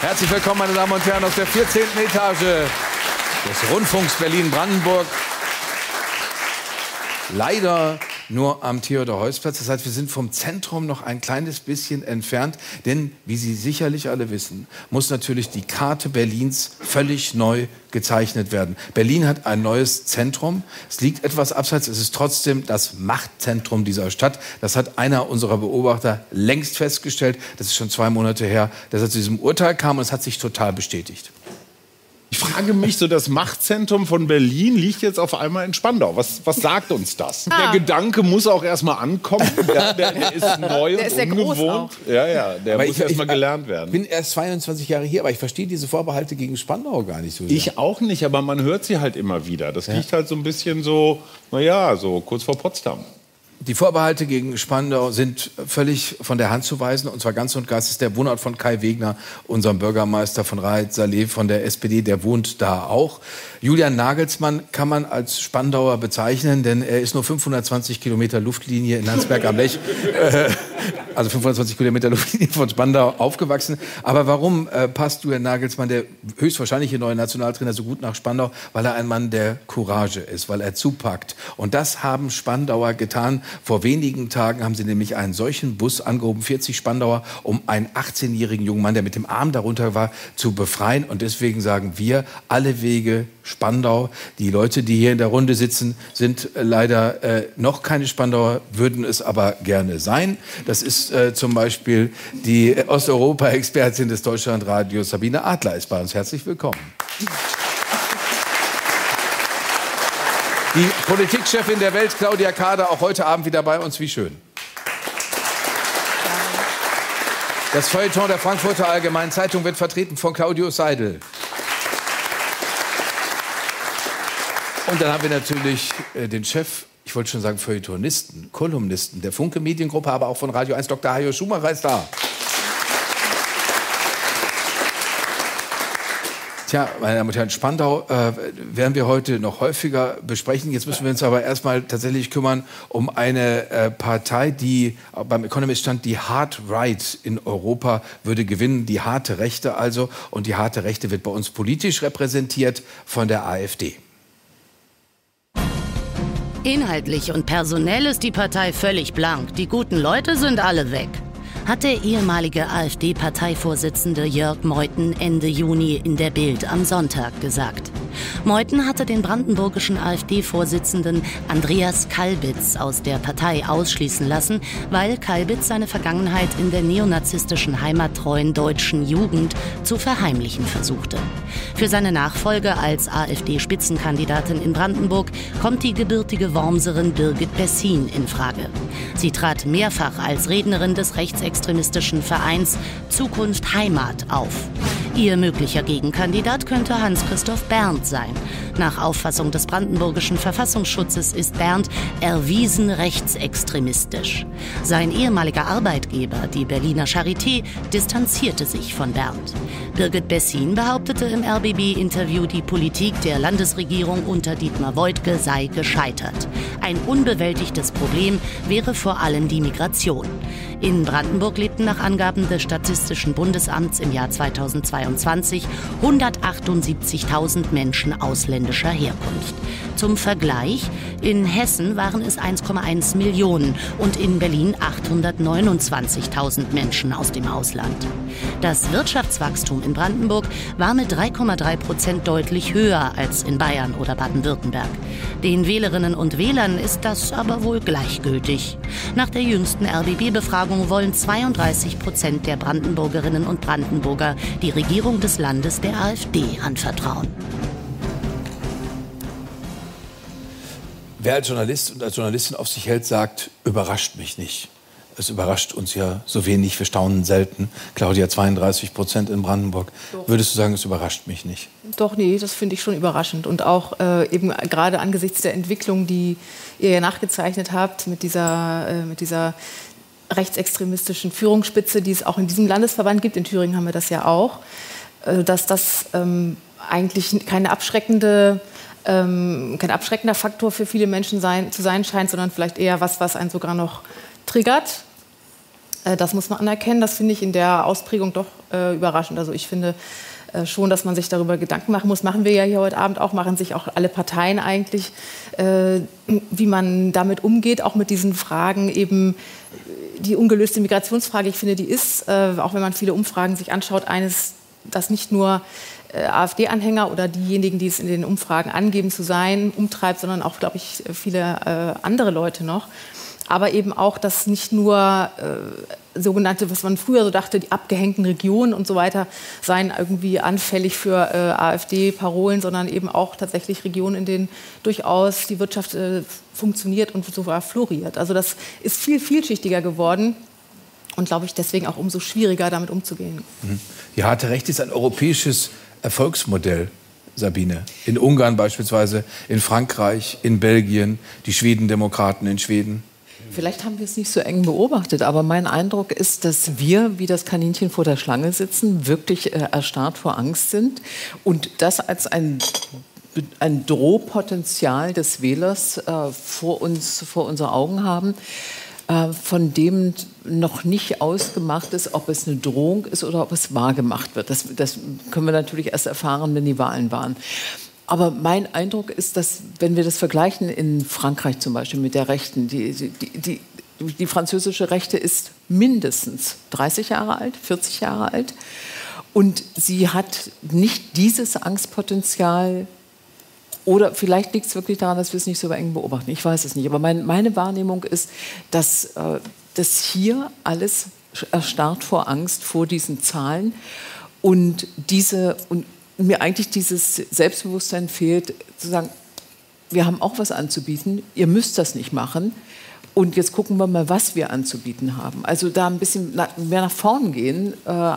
Herzlich willkommen, meine Damen und Herren, aus der 14. Etage des Rundfunks Berlin-Brandenburg. Leider nur am Theodor-Heuss-Platz. Das heißt, wir sind vom Zentrum noch ein kleines bisschen entfernt. Denn, wie Sie sicherlich alle wissen, muss natürlich die Karte Berlins völlig neu gezeichnet werden. Berlin hat ein neues Zentrum. Es liegt etwas abseits. Es ist trotzdem das Machtzentrum dieser Stadt. Das hat einer unserer Beobachter längst festgestellt. Das ist schon zwei Monate her, dass er zu diesem Urteil kam. Und es hat sich total bestätigt. Ich frage mich, so das Machtzentrum von Berlin liegt jetzt auf einmal in Spandau. Was, was sagt uns das? Ah. Der Gedanke muss auch erstmal ankommen. Der, der, der ist neu der und ist ungewohnt. Ja, ja, der aber muss erstmal gelernt werden. Ich bin erst 22 Jahre hier, aber ich verstehe diese Vorbehalte gegen Spandau gar nicht so sehr. Ich auch nicht, aber man hört sie halt immer wieder. Das ja. liegt halt so ein bisschen so, naja, so kurz vor Potsdam. Die Vorbehalte gegen Spandau sind völlig von der Hand zu weisen. Und zwar ganz und gar ist der Wohnort von Kai Wegner, unserem Bürgermeister von Raed Saleh von der SPD, der wohnt da auch. Julian Nagelsmann kann man als Spandauer bezeichnen, denn er ist nur 520 Kilometer Luftlinie in Landsberg am Lech, äh, also 520 Kilometer Luftlinie von Spandau aufgewachsen. Aber warum äh, passt Julian Nagelsmann, der höchstwahrscheinliche neue Nationaltrainer, so gut nach Spandau? Weil er ein Mann der Courage ist, weil er zupackt. Und das haben Spandauer getan. Vor wenigen Tagen haben sie nämlich einen solchen Bus angehoben, 40 Spandauer, um einen 18-jährigen jungen Mann, der mit dem Arm darunter war, zu befreien. Und deswegen sagen wir, alle Wege Spandau. Die Leute, die hier in der Runde sitzen, sind leider äh, noch keine Spandauer, würden es aber gerne sein. Das ist äh, zum Beispiel die Osteuropa-Expertin des Deutschlandradios Sabine Adler ist bei uns. Herzlich willkommen. Die Politikchefin der Welt, Claudia Kader, auch heute Abend wieder bei uns. Wie schön. Das Feuilleton der Frankfurter Allgemeinen Zeitung wird vertreten von Claudius Seidel. Und dann haben wir natürlich äh, den Chef, ich wollte schon sagen Feuilletonisten, Kolumnisten der Funke Mediengruppe, aber auch von Radio 1, Dr. Hajo Schumacher ist da. Tja, meine Damen und Herren, Spandau äh, werden wir heute noch häufiger besprechen. Jetzt müssen wir uns aber erstmal tatsächlich kümmern um eine äh, Partei, die beim Economist stand, die Hard Right in Europa würde gewinnen, die harte Rechte also. Und die harte Rechte wird bei uns politisch repräsentiert von der AfD. Inhaltlich und personell ist die Partei völlig blank. Die guten Leute sind alle weg hat der ehemalige AfD-Parteivorsitzende Jörg Meuthen Ende Juni in der Bild am Sonntag gesagt. Meuthen hatte den brandenburgischen AfD-Vorsitzenden Andreas Kalbitz aus der Partei ausschließen lassen, weil Kalbitz seine Vergangenheit in der neonazistischen heimattreuen deutschen Jugend zu verheimlichen versuchte. Für seine Nachfolge als AfD-Spitzenkandidatin in Brandenburg kommt die gebürtige Wormserin Birgit Bessin in Frage. Sie trat mehrfach als Rednerin des rechtsextremistischen Vereins Zukunft Heimat auf. Ihr möglicher Gegenkandidat könnte Hans-Christoph Berndt sein. Nach Auffassung des brandenburgischen Verfassungsschutzes ist Berndt erwiesen rechtsextremistisch. Sein ehemaliger Arbeitgeber, die Berliner Charité, distanzierte sich von Berndt. Birgit Bessin behauptete im RBB-Interview, die Politik der Landesregierung unter Dietmar Woidke sei gescheitert. Ein unbewältigtes Problem wäre vor allem die Migration. In Brandenburg lebten nach Angaben des Statistischen Bundesamts im Jahr 2022 178.000 Menschen ausländischer Herkunft. Zum Vergleich, in Hessen waren es 1,1 Millionen und in Berlin 829.000 Menschen aus dem Ausland. Das Wirtschaftswachstum in Brandenburg war mit 3,3 Prozent deutlich höher als in Bayern oder Baden-Württemberg. Den Wählerinnen und Wählern ist das aber wohl gleichgültig. Nach der jüngsten RBB-Befragung wollen 32 Prozent der Brandenburgerinnen und Brandenburger die Regierung des Landes der AfD anvertrauen. Wer als Journalist und als Journalistin auf sich hält, sagt, überrascht mich nicht. Es überrascht uns ja so wenig, wir staunen selten. Claudia, 32 Prozent in Brandenburg. Doch. Würdest du sagen, es überrascht mich nicht? Doch, nee, das finde ich schon überraschend. Und auch äh, eben gerade angesichts der Entwicklung, die ihr ja nachgezeichnet habt, mit dieser, äh, mit dieser rechtsextremistischen Führungsspitze, die es auch in diesem Landesverband gibt, in Thüringen haben wir das ja auch, äh, dass das ähm, eigentlich keine abschreckende ähm, kein abschreckender Faktor für viele Menschen sein, zu sein scheint, sondern vielleicht eher was, was einen sogar noch triggert. Äh, das muss man anerkennen. Das finde ich in der Ausprägung doch äh, überraschend. Also ich finde äh, schon, dass man sich darüber Gedanken machen muss. Machen wir ja hier heute Abend auch, machen sich auch alle Parteien eigentlich, äh, wie man damit umgeht, auch mit diesen Fragen eben die ungelöste Migrationsfrage. Ich finde, die ist, äh, auch wenn man viele Umfragen sich anschaut, eines, das nicht nur äh, AfD-Anhänger oder diejenigen, die es in den Umfragen angeben zu sein, umtreibt, sondern auch, glaube ich, viele äh, andere Leute noch aber eben auch, dass nicht nur äh, sogenannte, was man früher so dachte, die abgehängten Regionen und so weiter seien irgendwie anfällig für äh, AfD-Parolen, sondern eben auch tatsächlich Regionen, in denen durchaus die Wirtschaft äh, funktioniert und sogar floriert. Also das ist viel vielschichtiger geworden und glaube ich deswegen auch umso schwieriger damit umzugehen. Mhm. Ja, hatte recht ist ein europäisches Erfolgsmodell. Sabine. In Ungarn beispielsweise, in Frankreich, in Belgien, die Schwedendemokraten in Schweden. Vielleicht haben wir es nicht so eng beobachtet, aber mein Eindruck ist, dass wir, wie das Kaninchen vor der Schlange sitzen, wirklich äh, erstarrt vor Angst sind und das als ein ein Drohpotenzial des Wählers äh, vor uns, vor unsere Augen haben, äh, von dem noch nicht ausgemacht ist, ob es eine Drohung ist oder ob es wahrgemacht wird. Das, das können wir natürlich erst erfahren, wenn die Wahlen waren. Aber mein Eindruck ist, dass, wenn wir das vergleichen in Frankreich zum Beispiel mit der Rechten, die, die, die, die französische Rechte ist mindestens 30 Jahre alt, 40 Jahre alt. Und sie hat nicht dieses Angstpotenzial oder vielleicht liegt es wirklich daran, dass wir es nicht so eng beobachten. Ich weiß es nicht. Aber mein, meine Wahrnehmung ist, dass, äh, dass hier alles erstarrt vor Angst vor diesen Zahlen und diese und mir eigentlich dieses Selbstbewusstsein fehlt, zu sagen, wir haben auch was anzubieten, ihr müsst das nicht machen. Und jetzt gucken wir mal, was wir anzubieten haben. Also da ein bisschen mehr nach vorn gehen, äh,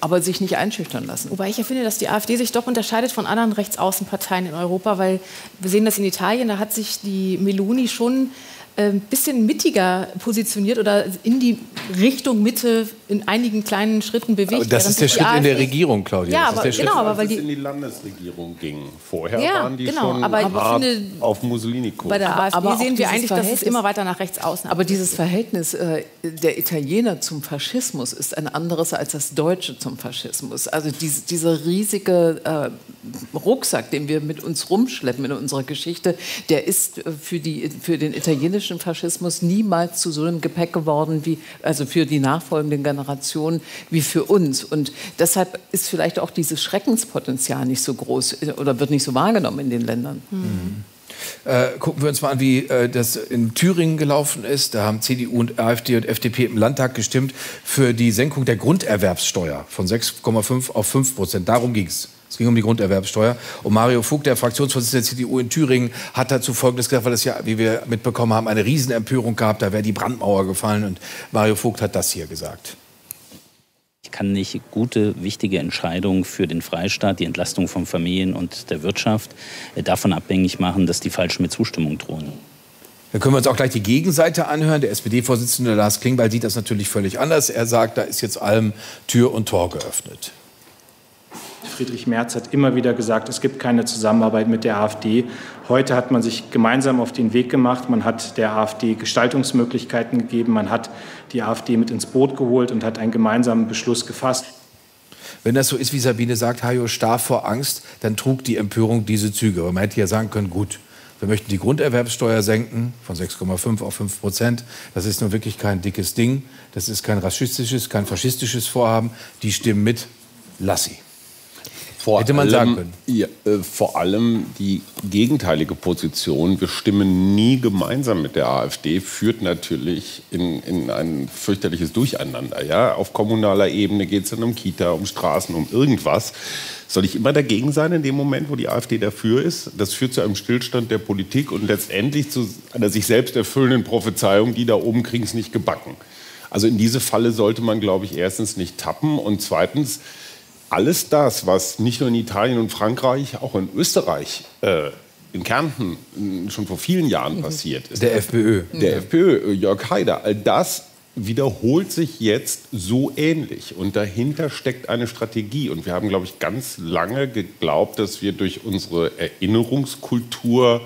aber sich nicht einschüchtern lassen. Wobei ich ja finde, dass die AfD sich doch unterscheidet von anderen Rechtsaußenparteien in Europa, weil wir sehen das in Italien, da hat sich die Meloni schon ein bisschen mittiger positioniert oder in die Richtung Mitte in einigen kleinen Schritten bewegt. Aber das ist der Schritt AfD in der Regierung, Claudia. Ja, aber, genau, aber weil die in die Landesregierung ging. Vorher ja, waren die genau, schon aber hart finde, auf Mussolini-Kurs. Bei der aber, AfD aber sehen wir eigentlich, dass es immer weiter nach rechts außen Aber dieses Verhältnis äh, der Italiener zum Faschismus ist ein anderes als das Deutsche zum Faschismus. Also diese, dieser riesige äh, Rucksack, den wir mit uns rumschleppen in unserer Geschichte, der ist äh, für, die, für den italienischen Faschismus niemals zu so einem Gepäck geworden wie also für die nachfolgenden Generationen wie für uns und deshalb ist vielleicht auch dieses Schreckenspotenzial nicht so groß oder wird nicht so wahrgenommen in den Ländern. Mhm. Äh, gucken wir uns mal an, wie äh, das in Thüringen gelaufen ist. Da haben CDU und AfD und FDP im Landtag gestimmt für die Senkung der Grunderwerbssteuer von 6,5 auf 5 Prozent. Darum ging es. Es ging um die Grunderwerbsteuer. Und Mario Vogt, der Fraktionsvorsitzende der CDU in Thüringen, hat dazu Folgendes gesagt, weil es ja, wie wir mitbekommen haben, eine Riesenempörung gab. Da wäre die Brandmauer gefallen. Und Mario Vogt hat das hier gesagt. Ich kann nicht gute, wichtige Entscheidungen für den Freistaat, die Entlastung von Familien und der Wirtschaft, äh, davon abhängig machen, dass die Falschen mit Zustimmung drohen. Dann können wir uns auch gleich die Gegenseite anhören. Der SPD-Vorsitzende Lars Klingbeil sieht das natürlich völlig anders. Er sagt, da ist jetzt allem Tür und Tor geöffnet. Friedrich Merz hat immer wieder gesagt, es gibt keine Zusammenarbeit mit der AfD. Heute hat man sich gemeinsam auf den Weg gemacht. Man hat der AfD Gestaltungsmöglichkeiten gegeben. Man hat die AfD mit ins Boot geholt und hat einen gemeinsamen Beschluss gefasst. Wenn das so ist, wie Sabine sagt, Hajo starr vor Angst, dann trug die Empörung diese Züge. Aber man hätte ja sagen können, gut, wir möchten die Grunderwerbssteuer senken von 6,5 auf 5 Prozent. Das ist nun wirklich kein dickes Ding. Das ist kein rassistisches, kein faschistisches Vorhaben. Die stimmen mit. Lass sie. Vor Hätte man allem, sagen können. Ja, äh, vor allem die gegenteilige Position, wir stimmen nie gemeinsam mit der AfD, führt natürlich in, in ein fürchterliches Durcheinander. Ja? Auf kommunaler Ebene geht es dann um Kita, um Straßen, um irgendwas. Soll ich immer dagegen sein in dem Moment, wo die AfD dafür ist? Das führt zu einem Stillstand der Politik und letztendlich zu einer sich selbst erfüllenden Prophezeiung, die da oben kriegen es nicht gebacken. Also in diese Falle sollte man, glaube ich, erstens nicht tappen und zweitens alles das, was nicht nur in Italien und Frankreich, auch in Österreich, äh, in Kärnten schon vor vielen Jahren mhm. passiert ist. Der FPÖ. Der mhm. FPÖ, Jörg Haider, all das wiederholt sich jetzt so ähnlich. Und dahinter steckt eine Strategie. Und wir haben, glaube ich, ganz lange geglaubt, dass wir durch unsere Erinnerungskultur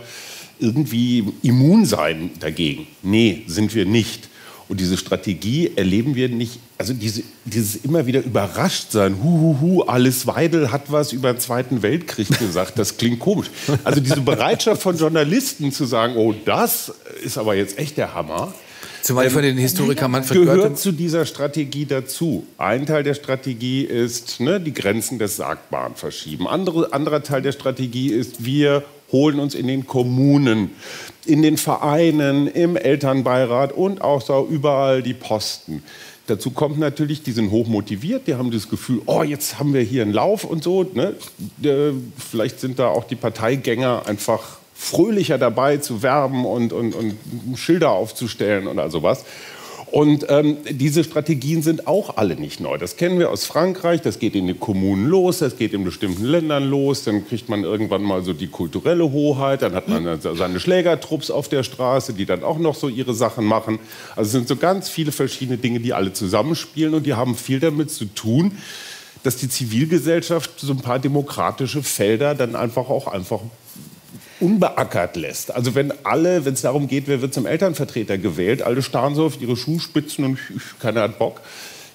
irgendwie immun sein dagegen. Nee, sind wir nicht. Und diese Strategie erleben wir nicht, also diese, dieses immer wieder überrascht sein, hu, hu, hu, Alice Weidel hat was über den Zweiten Weltkrieg gesagt, das klingt komisch. Also diese Bereitschaft von Journalisten zu sagen, oh, das ist aber jetzt echt der Hammer. Zumal ähm, von den Historikern Manfred gehört Goethe zu dieser Strategie dazu. Ein Teil der Strategie ist ne, die Grenzen des Sagbaren verschieben. Andere, anderer Teil der Strategie ist, wir holen uns in den Kommunen, in den Vereinen, im Elternbeirat und auch so überall die Posten. Dazu kommt natürlich, die sind hochmotiviert, die haben das Gefühl, oh, jetzt haben wir hier einen Lauf und so. Ne? Vielleicht sind da auch die Parteigänger einfach fröhlicher dabei zu werben und, und, und Schilder aufzustellen all sowas. Und ähm, diese Strategien sind auch alle nicht neu. Das kennen wir aus Frankreich, das geht in den Kommunen los, das geht in bestimmten Ländern los, dann kriegt man irgendwann mal so die kulturelle Hoheit, dann hat man seine Schlägertrupps auf der Straße, die dann auch noch so ihre Sachen machen. Also es sind so ganz viele verschiedene Dinge, die alle zusammenspielen und die haben viel damit zu tun, dass die Zivilgesellschaft so ein paar demokratische Felder dann einfach auch einfach unbeackert lässt. Also wenn alle, wenn es darum geht, wer wird zum Elternvertreter gewählt, alle starren so auf ihre Schuhspitzen und keiner hat Bock.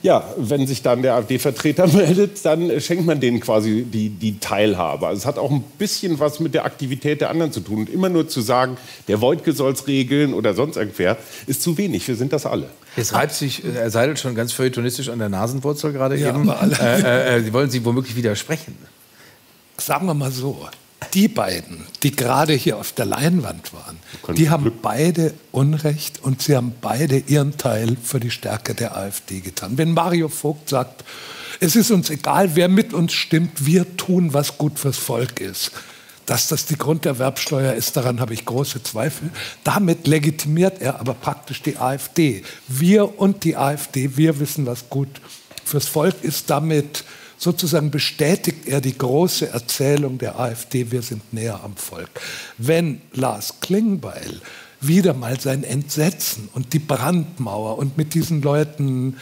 Ja, wenn sich dann der AfD-Vertreter meldet, dann schenkt man denen quasi die, die Teilhabe. Also es hat auch ein bisschen was mit der Aktivität der anderen zu tun. Und immer nur zu sagen, der Wojtke soll es regeln oder sonst irgendwer, ist zu wenig. Wir sind das alle. Jetzt reibt sich Herr Seidel schon ganz feuilletonistisch an der Nasenwurzel gerade ja, eben. Äh, äh, wollen Sie womöglich widersprechen? Sagen wir mal so die beiden, die gerade hier auf der Leinwand waren, die haben beide Unrecht und sie haben beide ihren Teil für die Stärke der AfD getan. Wenn Mario Vogt sagt, es ist uns egal, wer mit uns stimmt, wir tun, was gut fürs Volk ist. Dass das die Grunderwerbsteuer ist, daran habe ich große Zweifel. Damit legitimiert er aber praktisch die AfD. Wir und die AfD, wir wissen, was gut fürs Volk ist. Damit sozusagen bestätigt er die große Erzählung der AfD, wir sind näher am Volk. Wenn Lars Klingbeil wieder mal sein Entsetzen und die Brandmauer und mit diesen Leuten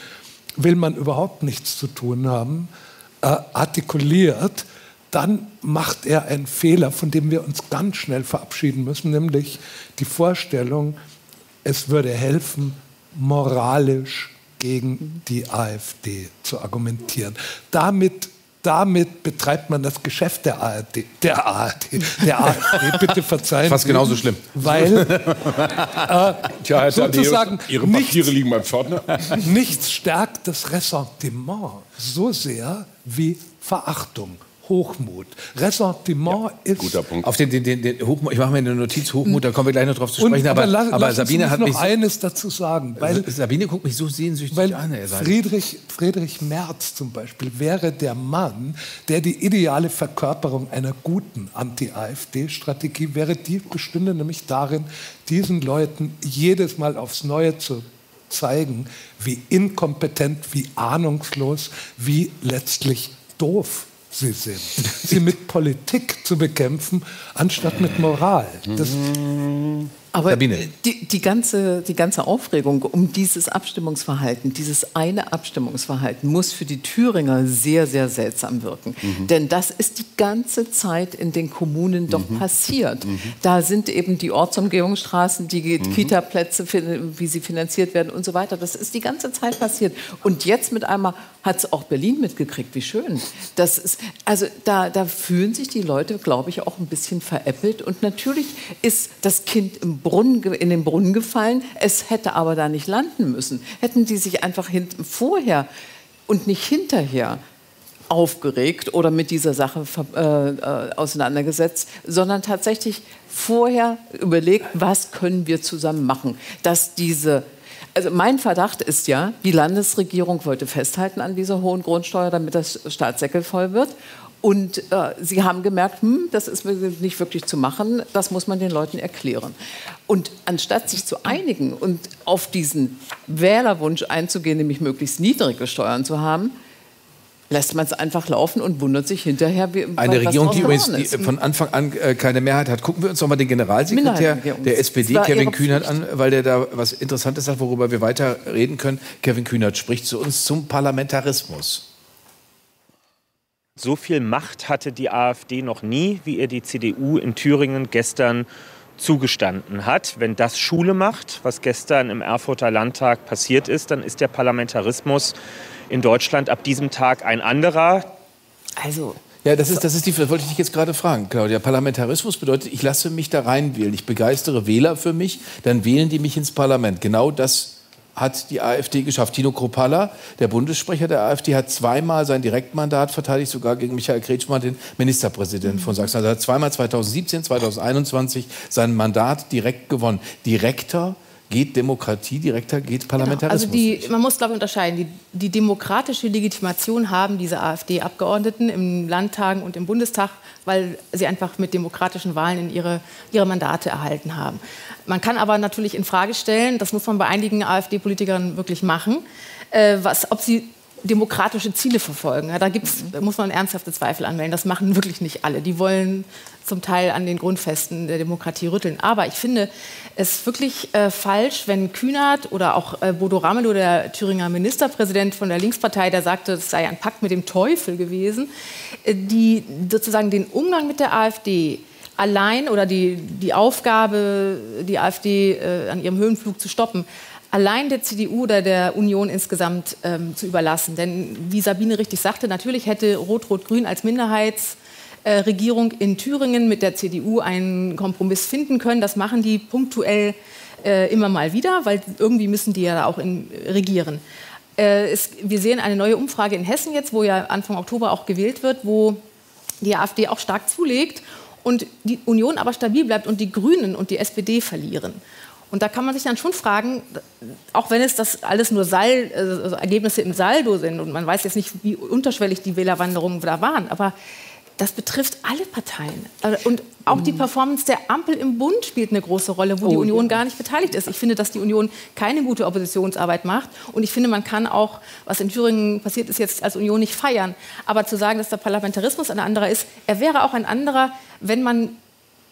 will man überhaupt nichts zu tun haben, äh, artikuliert, dann macht er einen Fehler, von dem wir uns ganz schnell verabschieden müssen, nämlich die Vorstellung, es würde helfen, moralisch gegen die AfD zu argumentieren. Damit damit betreibt man das Geschäft der ARD, der ARD, der AfD, bitte verzeihen Fast genauso schlimm. Weil äh, Tja, sozusagen Ihre Papiere nichts, liegen beim Pförtner. Nichts stärkt das Ressentiment so sehr wie Verachtung. Hochmut. Ressentiment ja, ist. Guter Punkt. Auf den, den, den, den Hochmut, ich mache mir eine Notiz Hochmut, da kommen wir gleich noch drauf zu sprechen. aber, lass, aber lass Sabine hat noch mich eines dazu sagen. Weil, Sabine guckt mich so sehnsüchtig weil an. Friedrich, Friedrich Merz zum Beispiel wäre der Mann, der die ideale Verkörperung einer guten Anti-AfD-Strategie wäre, die bestünde nämlich darin, diesen Leuten jedes Mal aufs Neue zu zeigen, wie inkompetent, wie ahnungslos, wie letztlich doof sie sind. sie mit Politik zu bekämpfen, anstatt mit Moral. Das aber die, die, ganze, die ganze Aufregung um dieses Abstimmungsverhalten, dieses eine Abstimmungsverhalten, muss für die Thüringer sehr, sehr seltsam wirken. Mhm. Denn das ist die ganze Zeit in den Kommunen doch mhm. passiert. Mhm. Da sind eben die Ortsumgehungsstraßen, die mhm. Kita-Plätze, wie sie finanziert werden und so weiter. Das ist die ganze Zeit passiert. Und jetzt mit einmal hat es auch Berlin mitgekriegt. Wie schön. Das ist, also da, da fühlen sich die Leute, glaube ich, auch ein bisschen veräppelt. Und natürlich ist das Kind im Brunnen, in den Brunnen gefallen. Es hätte aber da nicht landen müssen. Hätten die sich einfach vorher und nicht hinterher aufgeregt oder mit dieser Sache äh, äh, auseinandergesetzt, sondern tatsächlich vorher überlegt, was können wir zusammen machen, dass diese also mein Verdacht ist ja, die Landesregierung wollte festhalten an dieser hohen Grundsteuer, damit das Staatssäckel voll wird. Und äh, sie haben gemerkt, hm, das ist nicht wirklich zu machen, das muss man den Leuten erklären. Und anstatt sich zu einigen und auf diesen Wählerwunsch einzugehen, nämlich möglichst niedrige Steuern zu haben, lässt man es einfach laufen und wundert sich hinterher, wie Eine Regierung, die übrigens die von Anfang an äh, keine Mehrheit hat. Gucken wir uns nochmal den Generalsekretär der SPD, Kevin Kühnert, an, weil der da was Interessantes sagt, worüber wir weiter reden können. Kevin Kühnert spricht zu uns zum Parlamentarismus. So viel Macht hatte die AfD noch nie, wie ihr die CDU in Thüringen gestern zugestanden hat. Wenn das Schule macht, was gestern im Erfurter Landtag passiert ist, dann ist der Parlamentarismus in Deutschland ab diesem Tag ein anderer. Also ja, das ist, das ist die, das wollte ich dich jetzt gerade fragen, Claudia. Parlamentarismus bedeutet, ich lasse mich da reinwählen. Ich begeistere Wähler für mich, dann wählen die mich ins Parlament. Genau das hat die AfD geschafft. Tino Kropalla, der Bundessprecher der AfD, hat zweimal sein Direktmandat verteidigt, sogar gegen Michael Kretschmann, den Ministerpräsidenten von Sachsen. Also er hat zweimal 2017, 2021 sein Mandat direkt gewonnen. Direkter geht Demokratie direkter, geht Parlamentarismus. Genau. Also die, man muss, glaube ich, unterscheiden. Die, die demokratische Legitimation haben diese AfD-Abgeordneten im Landtag und im Bundestag, weil sie einfach mit demokratischen Wahlen in ihre, ihre Mandate erhalten haben. Man kann aber natürlich in Frage stellen, das muss man bei einigen AfD-Politikern wirklich machen, äh, was, ob sie demokratische Ziele verfolgen. Ja, da gibt's, muss man ernsthafte Zweifel anmelden. Das machen wirklich nicht alle. Die wollen zum Teil an den Grundfesten der Demokratie rütteln. Aber ich finde es wirklich äh, falsch, wenn Kühnert oder auch äh, Bodo Ramelow, der Thüringer Ministerpräsident von der Linkspartei, der sagte, es sei ein Pakt mit dem Teufel gewesen, äh, die sozusagen den Umgang mit der AfD allein oder die, die Aufgabe, die AfD äh, an ihrem Höhenflug zu stoppen, allein der CDU oder der Union insgesamt ähm, zu überlassen. Denn wie Sabine richtig sagte, natürlich hätte Rot-Rot-Grün als Minderheitsregierung äh, in Thüringen mit der CDU einen Kompromiss finden können. Das machen die punktuell äh, immer mal wieder, weil irgendwie müssen die ja auch in, regieren. Äh, es, wir sehen eine neue Umfrage in Hessen jetzt, wo ja Anfang Oktober auch gewählt wird, wo die AfD auch stark zulegt und die Union aber stabil bleibt und die Grünen und die SPD verlieren. Und da kann man sich dann schon fragen, auch wenn es das alles nur Sal also Ergebnisse im Saldo sind und man weiß jetzt nicht, wie unterschwellig die Wählerwanderungen da waren, aber das betrifft alle Parteien. Und auch die Performance der Ampel im Bund spielt eine große Rolle, wo oh, die Union ja. gar nicht beteiligt ist. Ich finde, dass die Union keine gute Oppositionsarbeit macht. Und ich finde, man kann auch, was in Thüringen passiert ist, jetzt als Union nicht feiern. Aber zu sagen, dass der Parlamentarismus ein anderer ist, er wäre auch ein anderer, wenn man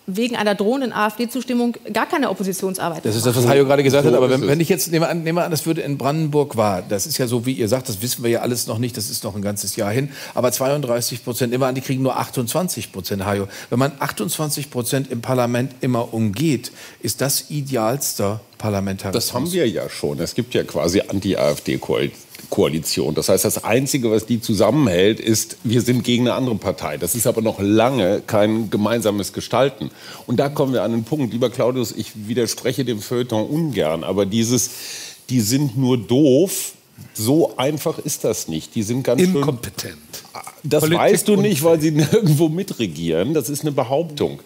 wegen einer drohenden AfD-Zustimmung gar keine Oppositionsarbeit. Das ist das, was Hajo gerade gesagt so hat. Aber wenn, wenn, ich jetzt nehme an, nehme an, das würde in Brandenburg wahr. Das ist ja so, wie ihr sagt, das wissen wir ja alles noch nicht. Das ist noch ein ganzes Jahr hin. Aber 32 Prozent, immer an, die kriegen nur 28 Prozent, Hajo. Wenn man 28 Prozent im Parlament immer umgeht, ist das idealster Parlamentarismus. Das haben wir ja schon. Es gibt ja quasi Anti-AfD-Koalition. Koalition. Das heißt, das Einzige, was die zusammenhält, ist, wir sind gegen eine andere Partei. Das ist aber noch lange kein gemeinsames Gestalten. Und da kommen wir an den Punkt. Lieber Claudius, ich widerspreche dem Feuilleton ungern, aber dieses, die sind nur doof, so einfach ist das nicht. Die sind ganz inkompetent. Schön, das Politik weißt du nicht, weil sie nirgendwo mitregieren. Das ist eine Behauptung.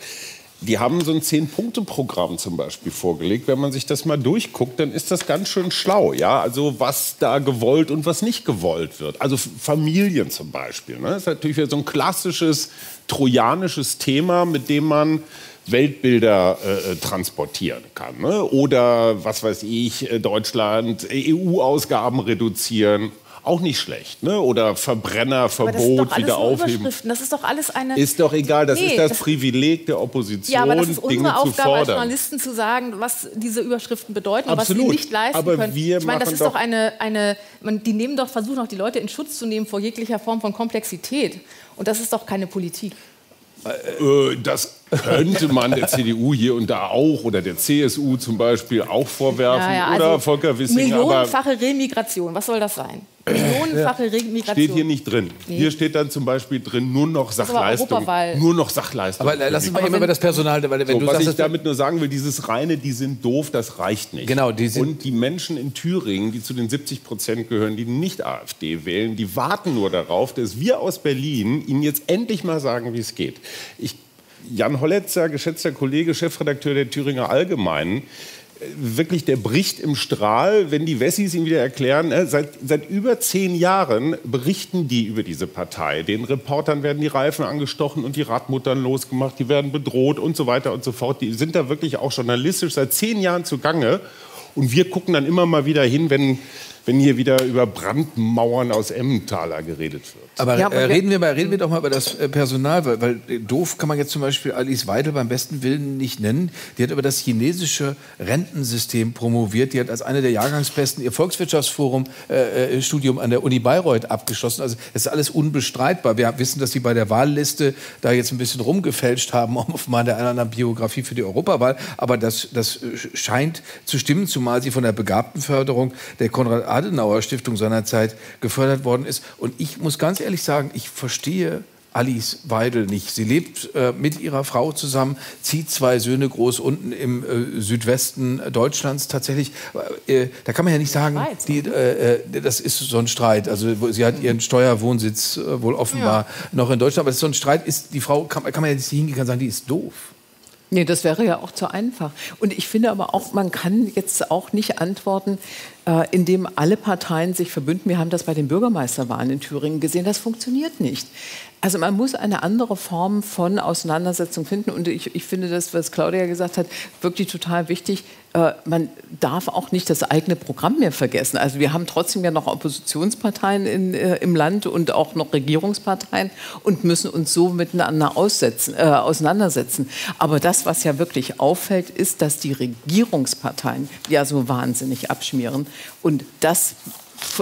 Die haben so ein Zehn-Punkte-Programm zum Beispiel vorgelegt. Wenn man sich das mal durchguckt, dann ist das ganz schön schlau. Ja? Also was da gewollt und was nicht gewollt wird. Also Familien zum Beispiel. Ne? Das ist natürlich so ein klassisches trojanisches Thema, mit dem man Weltbilder äh, äh transportieren kann. Ne? Oder, was weiß ich, äh, Deutschland, EU-Ausgaben reduzieren auch nicht schlecht. Ne? Oder Verbrennerverbot wieder aufheben. Das ist doch alles eine. Ist doch egal, das nee, ist das, das, Privileg der Opposition, ja, aber das ist unsere Dinge Aufgabe als Journalisten zu sagen, was diese Überschriften bedeuten und was sie nicht leisten aber können. Wir ich meine, das ist doch eine, eine man, die nehmen doch, versuchen auch die Leute in Schutz zu nehmen vor jeglicher Form von Komplexität. Und das ist doch keine Politik. Äh, das könnte man der CDU hier und da auch oder der CSU zum Beispiel auch vorwerfen. Ja, ja, also oder Volker Wissing. Millionenfache Remigration, was soll das sein? Millionenfache Remigration. Steht hier nicht drin. Nee. Hier steht dann zum Beispiel drin nur noch Sachleistung. Nur noch Sachleistung. Aber lass uns mal eben über das Personal. Weil, wenn so, du was sagst, ich damit nur sagen will, dieses reine, die sind doof, das reicht nicht. Genau, die sind und die Menschen in Thüringen, die zu den 70 Prozent gehören, die nicht AfD wählen, die warten nur darauf, dass wir aus Berlin ihnen jetzt endlich mal sagen, wie es geht. Ich Jan Holletzer, geschätzter Kollege, Chefredakteur der Thüringer Allgemeinen, wirklich, der bricht im Strahl, wenn die Wessis ihm wieder erklären, äh, seit, seit über zehn Jahren berichten die über diese Partei. Den Reportern werden die Reifen angestochen und die Radmuttern losgemacht, die werden bedroht und so weiter und so fort. Die sind da wirklich auch journalistisch seit zehn Jahren zugange. Und wir gucken dann immer mal wieder hin, wenn wenn hier wieder über Brandmauern aus Emmentaler geredet wird. Aber, ja, aber äh, reden, wir mal, reden wir doch mal über das äh, Personal, weil, weil, äh, doof kann man jetzt zum Beispiel Alice Weidel beim besten Willen nicht nennen. Die hat über das chinesische Rentensystem promoviert. Die hat als eine der Jahrgangsbesten ihr Volkswirtschaftsforum-Studium äh, an der Uni Bayreuth abgeschlossen. Also es ist alles unbestreitbar. Wir wissen, dass sie bei der Wahlliste da jetzt ein bisschen rumgefälscht haben, auf mal der anderen Biografie für die Europawahl. Aber das, das scheint zu stimmen, zumal sie von der Begabtenförderung der Konrad-Adenauer-Stiftung seinerzeit gefördert worden ist. Und ich muss ganz ehrlich sagen, ich verstehe Alice Weidel nicht. Sie lebt äh, mit ihrer Frau zusammen, zieht zwei Söhne groß unten im äh, Südwesten Deutschlands tatsächlich. Äh, da kann man ja nicht sagen, Schweiz, die, äh, äh, das ist so ein Streit. Also sie hat ihren Steuerwohnsitz äh, wohl offenbar ja. noch in Deutschland. Aber das ist so ein Streit ist, die Frau kann, kann man ja nicht hingehen und sagen, die ist doof. Nee, das wäre ja auch zu einfach. Und ich finde aber auch, man kann jetzt auch nicht antworten, äh, indem alle Parteien sich verbünden. Wir haben das bei den Bürgermeisterwahlen in Thüringen gesehen. Das funktioniert nicht. Also man muss eine andere Form von Auseinandersetzung finden. Und ich, ich finde das, was Claudia gesagt hat, wirklich total wichtig. Äh, man darf auch nicht das eigene Programm mehr vergessen. Also wir haben trotzdem ja noch Oppositionsparteien in, äh, im Land und auch noch Regierungsparteien und müssen uns so miteinander aussetzen, äh, auseinandersetzen. Aber das, was ja wirklich auffällt, ist, dass die Regierungsparteien ja so wahnsinnig abschmieren. Und das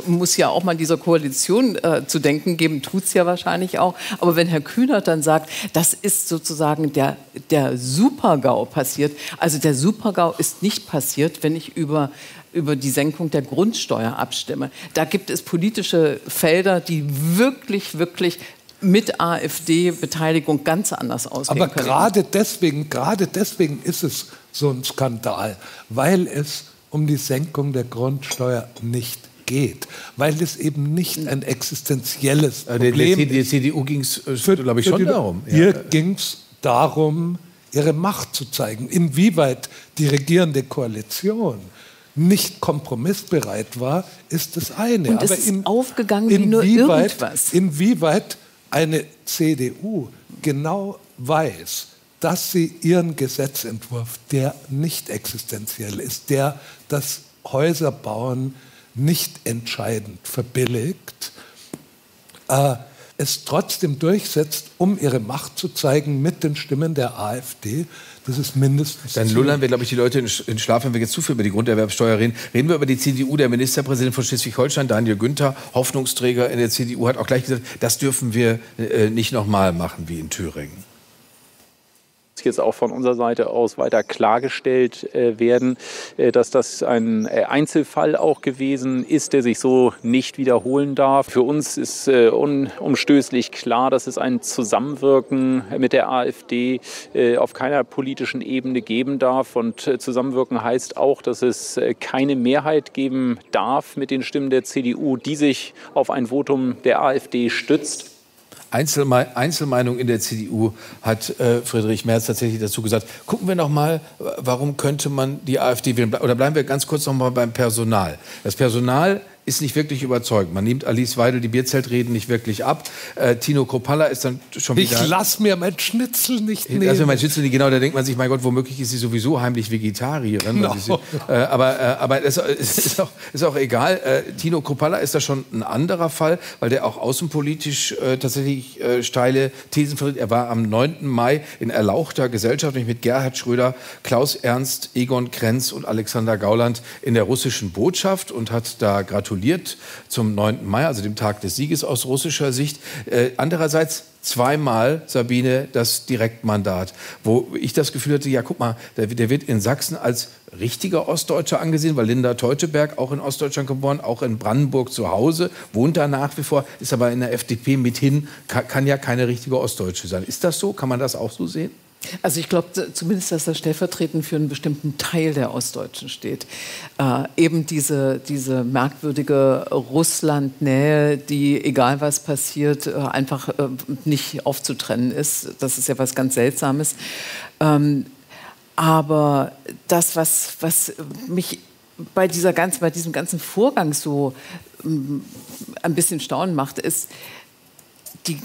muss ja auch mal dieser Koalition äh, zu denken geben, tut es ja wahrscheinlich auch. Aber wenn Herr Kühnert dann sagt, das ist sozusagen der, der Supergau passiert, also der Supergau ist nicht passiert, wenn ich über über die Senkung der Grundsteuer abstimme. Da gibt es politische Felder, die wirklich, wirklich mit AfD-Beteiligung ganz anders aussehen Aber können. gerade deswegen, gerade deswegen ist es so ein Skandal, weil es um die Senkung der Grundsteuer nicht geht, weil es eben nicht ein existenzielles äh, Problem ist. Der CDU ging es, äh, glaube ich, schon die, darum. Hier ja. ging es darum, ihre Macht zu zeigen. Inwieweit die regierende Koalition nicht kompromissbereit war, ist das eine. Und es Aber ist in, aufgegangen wie nur irgendwas. Inwieweit eine CDU genau weiß, dass sie ihren Gesetzentwurf, der nicht existenziell ist, der das Häuserbauen nicht entscheidend verbilligt, äh, es trotzdem durchsetzt, um ihre Macht zu zeigen mit den Stimmen der AfD. Das ist mindestens. Dann lullern wir, glaube ich, die Leute in Schlaf, wenn wir jetzt zu viel über die Grunderwerbsteuer reden. Reden wir über die CDU. Der Ministerpräsident von Schleswig-Holstein, Daniel Günther, Hoffnungsträger in der CDU, hat auch gleich gesagt, das dürfen wir äh, nicht nochmal machen wie in Thüringen jetzt auch von unserer Seite aus weiter klargestellt äh, werden, äh, dass das ein äh, Einzelfall auch gewesen ist, der sich so nicht wiederholen darf. Für uns ist unumstößlich klar, dass es ein Zusammenwirken mit der AfD auf keiner politischen Ebene geben darf. Und Zusammenwirken heißt auch, dass es keine Mehrheit geben darf mit den Stimmen der CDU, die sich auf ein Votum der AfD stützt. Einzelme Einzelmeinung in der CDU hat äh, Friedrich Merz tatsächlich dazu gesagt. Gucken wir noch mal, warum könnte man die AfD wählen? Oder bleiben wir ganz kurz noch mal beim Personal. Das Personal ist nicht wirklich überzeugt. Man nimmt Alice Weidel die Bierzeltreden nicht wirklich ab. Äh, Tino Kropalla ist dann schon wieder... Ich lass mir mein Schnitzel nicht nehmen. Also mein Schnitzel, genau, da denkt man sich, mein Gott, womöglich ist sie sowieso heimlich Vegetarierin. No. Sie, äh, aber äh, aber es, ist, auch, ist auch egal. Äh, Tino Kropalla ist da schon ein anderer Fall, weil der auch außenpolitisch äh, tatsächlich äh, steile Thesen vertritt. Er war am 9. Mai in erlauchter Gesellschaft mit Gerhard Schröder, Klaus Ernst, Egon Krenz und Alexander Gauland in der russischen Botschaft und hat da gratuliert gratuliert zum 9. Mai, also dem Tag des Sieges aus russischer Sicht. Äh, andererseits zweimal, Sabine, das Direktmandat, wo ich das Gefühl hatte, ja, guck mal, der, der, wird in Sachsen als richtiger Ostdeutscher angesehen, weil Linda Teuteberg auch in Ostdeutschland geboren, auch in Brandenburg zu Hause, wohnt da nach wie vor, ist aber in der FDP mithin, kann, kann ja keine richtige Ostdeutsche sein. Ist das so? Kann man das auch so sehen? Also ich glaube zumindest, dass er stellvertretend für einen bestimmten Teil der Ostdeutschen steht. Äh, eben diese, diese merkwürdige Russland-Nähe, die, egal was passiert, äh, einfach äh, nicht aufzutrennen ist. Das ist ja was ganz Seltsames. Ähm, aber das, was, was mich bei, dieser ganz, bei diesem ganzen Vorgang so ähm, ein bisschen staunen macht, ist, die,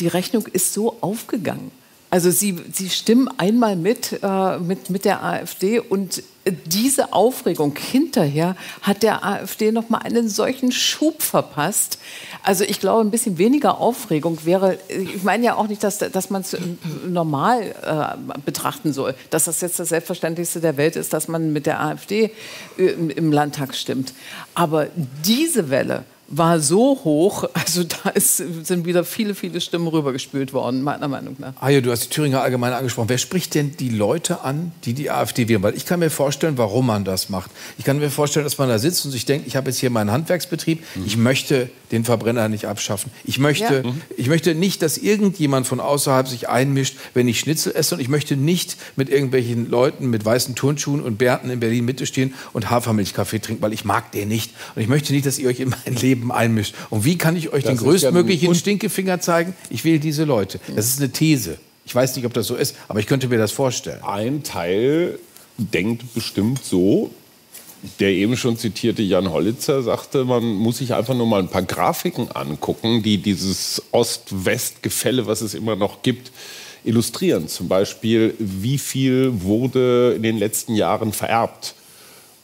die Rechnung ist so aufgegangen. Also Sie, Sie stimmen einmal mit, äh, mit, mit der AfD und diese Aufregung hinterher hat der AfD noch mal einen solchen Schub verpasst. Also ich glaube, ein bisschen weniger Aufregung wäre, ich meine ja auch nicht, dass, dass man es normal äh, betrachten soll, dass das jetzt das Selbstverständlichste der Welt ist, dass man mit der AfD äh, im Landtag stimmt. Aber diese Welle, war so hoch, also da ist, sind wieder viele, viele Stimmen rübergespült worden, meiner Meinung nach. Ajo, du hast die Thüringer Allgemeine angesprochen. Wer spricht denn die Leute an, die die AfD wählen? Weil ich kann mir vorstellen, warum man das macht. Ich kann mir vorstellen, dass man da sitzt und sich denkt, ich habe jetzt hier meinen Handwerksbetrieb, mhm. ich möchte den Verbrenner nicht abschaffen. Ich möchte, ja. mhm. ich möchte nicht, dass irgendjemand von außerhalb sich einmischt, wenn ich Schnitzel esse. Und ich möchte nicht mit irgendwelchen Leuten mit weißen Turnschuhen und Bärten in Berlin Mitte stehen und Hafermilchkaffee trinken, weil ich mag den nicht. Und ich möchte nicht, dass ihr euch in mein Leben einmischt. Und wie kann ich euch das den größtmöglichen ja Stinkefinger zeigen? Ich wähle diese Leute. Das ist eine These. Ich weiß nicht, ob das so ist, aber ich könnte mir das vorstellen. Ein Teil denkt bestimmt so, der eben schon zitierte Jan Hollitzer sagte, man muss sich einfach nur mal ein paar Grafiken angucken, die dieses Ost-West-Gefälle, was es immer noch gibt, illustrieren. Zum Beispiel, wie viel wurde in den letzten Jahren vererbt?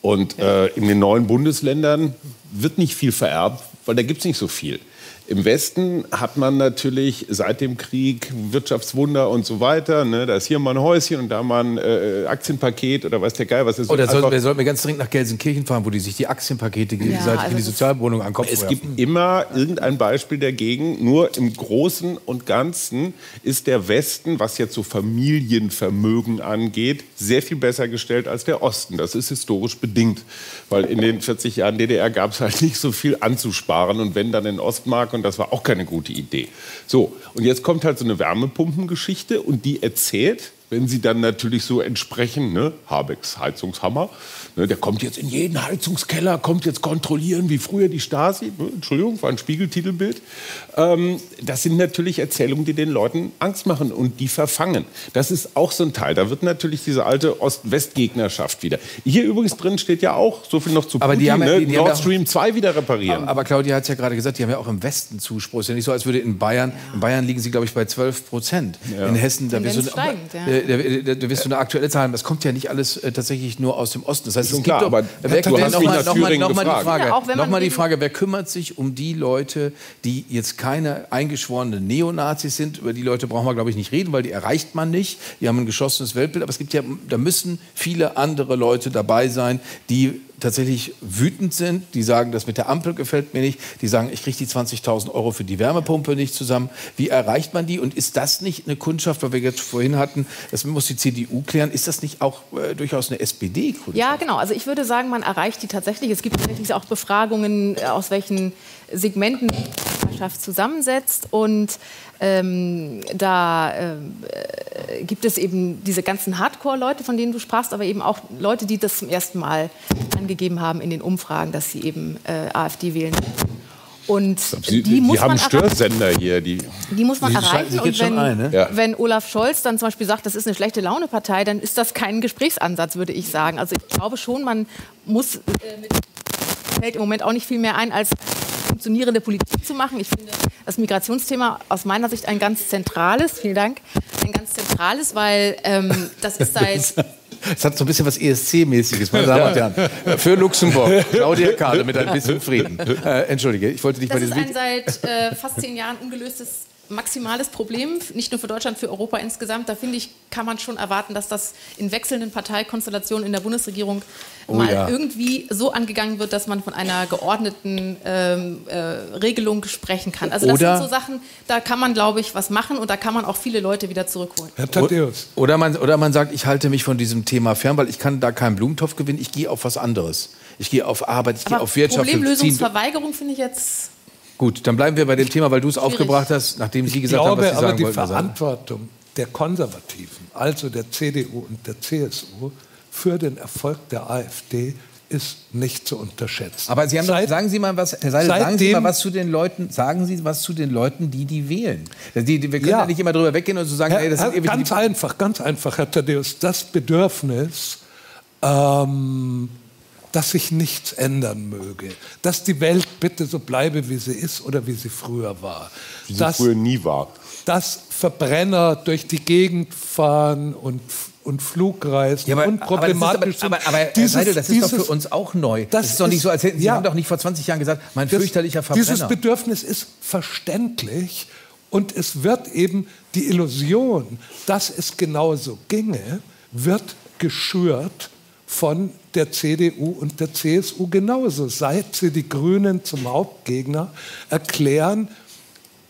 Und äh, in den neuen Bundesländern wird nicht viel vererbt, weil da gibt es nicht so viel. Im Westen hat man natürlich seit dem Krieg Wirtschaftswunder und so weiter. Ne? Da ist hier mal ein Häuschen und da mal ein äh, Aktienpaket oder weiß der Geil, was ist. Oder soll, wir sollten ganz dringend nach Gelsenkirchen fahren, wo die sich die Aktienpakete gegenseitig ja, also in die Sozialwohnung ankommen. Es gibt immer irgendein Beispiel dagegen. Nur im Großen und Ganzen ist der Westen, was jetzt so Familienvermögen angeht, sehr viel besser gestellt als der Osten. Das ist historisch bedingt, weil in den 40 Jahren DDR gab es halt nicht so viel anzusparen und wenn dann in Ostmark und das war auch keine gute Idee. So, und jetzt kommt halt so eine Wärmepumpengeschichte und die erzählt, wenn sie dann natürlich so entsprechen, ne, Habecks Heizungshammer, ne, der kommt jetzt in jeden Heizungskeller, kommt jetzt kontrollieren, wie früher die Stasi, ne, Entschuldigung, war ein Spiegeltitelbild. Ähm, das sind natürlich Erzählungen, die den Leuten Angst machen und die verfangen. Das ist auch so ein Teil. Da wird natürlich diese alte Ost-West-Gegnerschaft wieder. Hier übrigens drin steht ja auch, so viel noch zu aber Putin, die haben ja, die, die Nord Stream 2 wieder reparieren. Aber, aber Claudia hat es ja gerade gesagt, die haben ja auch im Westen Zuspruch. Es ist ja nicht so, als würde in Bayern, in Bayern liegen sie, glaube ich, bei 12 Prozent. Ja. In Hessen, da wirst du, steigend, ja. Äh, da, da, wirst du eine aktuelle Zahl Das kommt ja nicht alles äh, tatsächlich nur aus dem Osten. Das heißt, es gibt klar, doch, aber wer, du hast nochmal noch mal, noch mal die Frage, ja, noch mal die Frage, wer kümmert sich um die Leute, die jetzt keine eingeschworenen Neonazis sind? Über die Leute brauchen wir, glaube ich, nicht reden, weil die erreicht man nicht. Die haben ein geschossenes Weltbild. Aber es gibt ja, da müssen viele andere Leute dabei sein, die tatsächlich wütend sind, die sagen, das mit der Ampel gefällt mir nicht, die sagen, ich kriege die 20.000 Euro für die Wärmepumpe nicht zusammen. Wie erreicht man die? Und ist das nicht eine Kundschaft, weil wir jetzt vorhin hatten, das muss die CDU klären, ist das nicht auch äh, durchaus eine SPD-Kundschaft? Ja, genau. Also ich würde sagen, man erreicht die tatsächlich. Es gibt tatsächlich auch Befragungen, äh, aus welchen Segmenten die Partnerschaft zusammensetzt und ähm, da äh, gibt es eben diese ganzen Hardcore-Leute, von denen du sprachst, aber eben auch Leute, die das zum ersten Mal angegeben haben in den Umfragen, dass sie eben äh, AfD wählen. Und Sie, die, die muss haben man Störsender hier. Die, die muss man erreichen. Und wenn, ein, ne? ja. wenn Olaf Scholz dann zum Beispiel sagt, das ist eine schlechte Laune-Partei, dann ist das kein Gesprächsansatz, würde ich sagen. Also ich glaube schon, man muss, äh, mit, fällt im Moment auch nicht viel mehr ein, als funktionierende Politik zu machen. Ich finde das Migrationsthema aus meiner Sicht ein ganz zentrales, vielen Dank, ein ganz zentrales, weil ähm, das ist seit es hat so ein bisschen was ESC-mäßiges, meine Damen und Herren. Für Luxemburg, Claudia Kahle mit ein bisschen Frieden. Äh, entschuldige, ich wollte dich das bei diesem... Das ist ein seit äh, fast zehn Jahren ungelöstes maximales Problem, nicht nur für Deutschland, für Europa insgesamt. Da finde ich, kann man schon erwarten, dass das in wechselnden Parteikonstellationen in der Bundesregierung oh, mal ja. irgendwie so angegangen wird, dass man von einer geordneten ähm, äh, Regelung sprechen kann. Also das oder, sind so Sachen, da kann man, glaube ich, was machen und da kann man auch viele Leute wieder zurückholen. Herr Thaddeus. Oder man, oder man sagt, ich halte mich von diesem Thema fern, weil ich kann da keinen Blumentopf gewinnen, ich gehe auf was anderes. Ich gehe auf Arbeit, ich gehe auf Wirtschaft. Problemlösungsverweigerung finde ich jetzt Gut, dann bleiben wir bei dem Thema, weil du es aufgebracht hast, nachdem Sie gesagt glaube, haben, was Sie sagen aber die Verantwortung der Konservativen, also der CDU und der CSU, für den Erfolg der AfD ist nicht zu unterschätzen. Aber Sie haben Seit, sagen Sie mal was, Herr Seidel, sagen Sie mal was zu den Leuten, sagen Sie was zu den Leuten, die die wählen. Die, die, wir können ja. ja. nicht immer drüber weggehen und so sagen, Herr, ey, das sind ganz einfach, ganz einfach, Herr Thaddeus, das Bedürfnis ähm, dass sich nichts ändern möge, dass die Welt bitte so bleibe, wie sie ist oder wie sie früher war. Wie sie dass, früher nie war. Dass Verbrenner durch die Gegend fahren und und Flugreisen ja, aber, unproblematisch aber, aber, aber, aber dieses, Seidel, das ist dieses, doch für uns auch neu. Das, das ist doch nicht so, als hätten Sie ja, haben doch nicht vor 20 Jahren gesagt, mein das, fürchterlicher Verbrenner. Dieses Bedürfnis ist verständlich und es wird eben die Illusion, dass es genauso ginge, wird geschürt von der CDU und der CSU genauso. Seit sie die Grünen zum Hauptgegner erklären,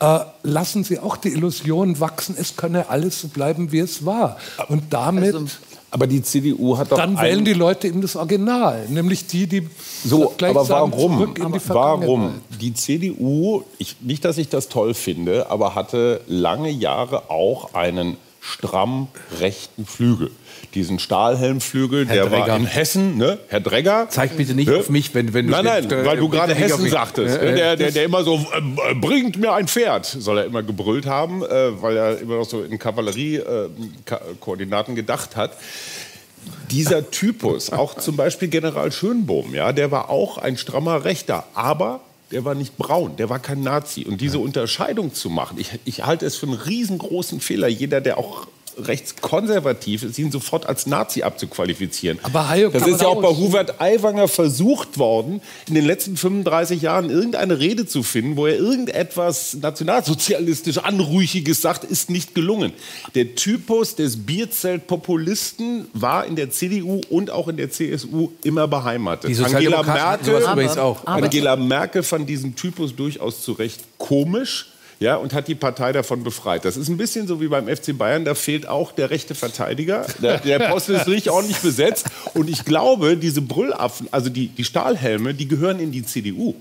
äh, lassen sie auch die Illusion wachsen, es könne alles so bleiben, wie es war. Und damit also, aber die CDU hat doch. Dann wählen die Leute eben das Original, nämlich die, die. So, aber warum? Die warum? Die CDU, ich, nicht, dass ich das toll finde, aber hatte lange Jahre auch einen stramm rechten Flügel diesen Stahlhelmflügel, Herr der Dregger. war in Hessen, ne? Herr Dregger. Zeig bitte nicht ne? auf mich, wenn, wenn du Nein, nein, äh, weil du gerade Hessen sagtest. Ne? Der, der, der immer so, äh, bringt mir ein Pferd, soll er immer gebrüllt haben, äh, weil er immer noch so in Kavalleriekoordinaten äh, gedacht hat dieser Typus, auch zum Beispiel General Schönbohm, ja, der war auch ein strammer Rechter, aber der war nicht braun, der war kein Nazi. Und diese Unterscheidung zu machen, ich, ich halte es für einen riesengroßen Fehler. Jeder, der auch rechtskonservativ ist, ihn sofort als Nazi abzuqualifizieren. Aber Hayo, das ist ja auch bei Hubert Aiwanger versucht worden, in den letzten 35 Jahren irgendeine Rede zu finden, wo er irgendetwas nationalsozialistisch Anrüchiges sagt, ist nicht gelungen. Der Typus des Bierzeltpopulisten war in der CDU und auch in der CSU immer beheimatet. Angela Merkel, Angela Merkel fand diesen Typus durchaus zu Recht komisch ja, und hat die Partei davon befreit. Das ist ein bisschen so wie beim FC Bayern, da fehlt auch der rechte Verteidiger. Der, der Posten ist richtig ordentlich besetzt. Und ich glaube, diese Brüllaffen, also die, die Stahlhelme, die gehören in die CDU.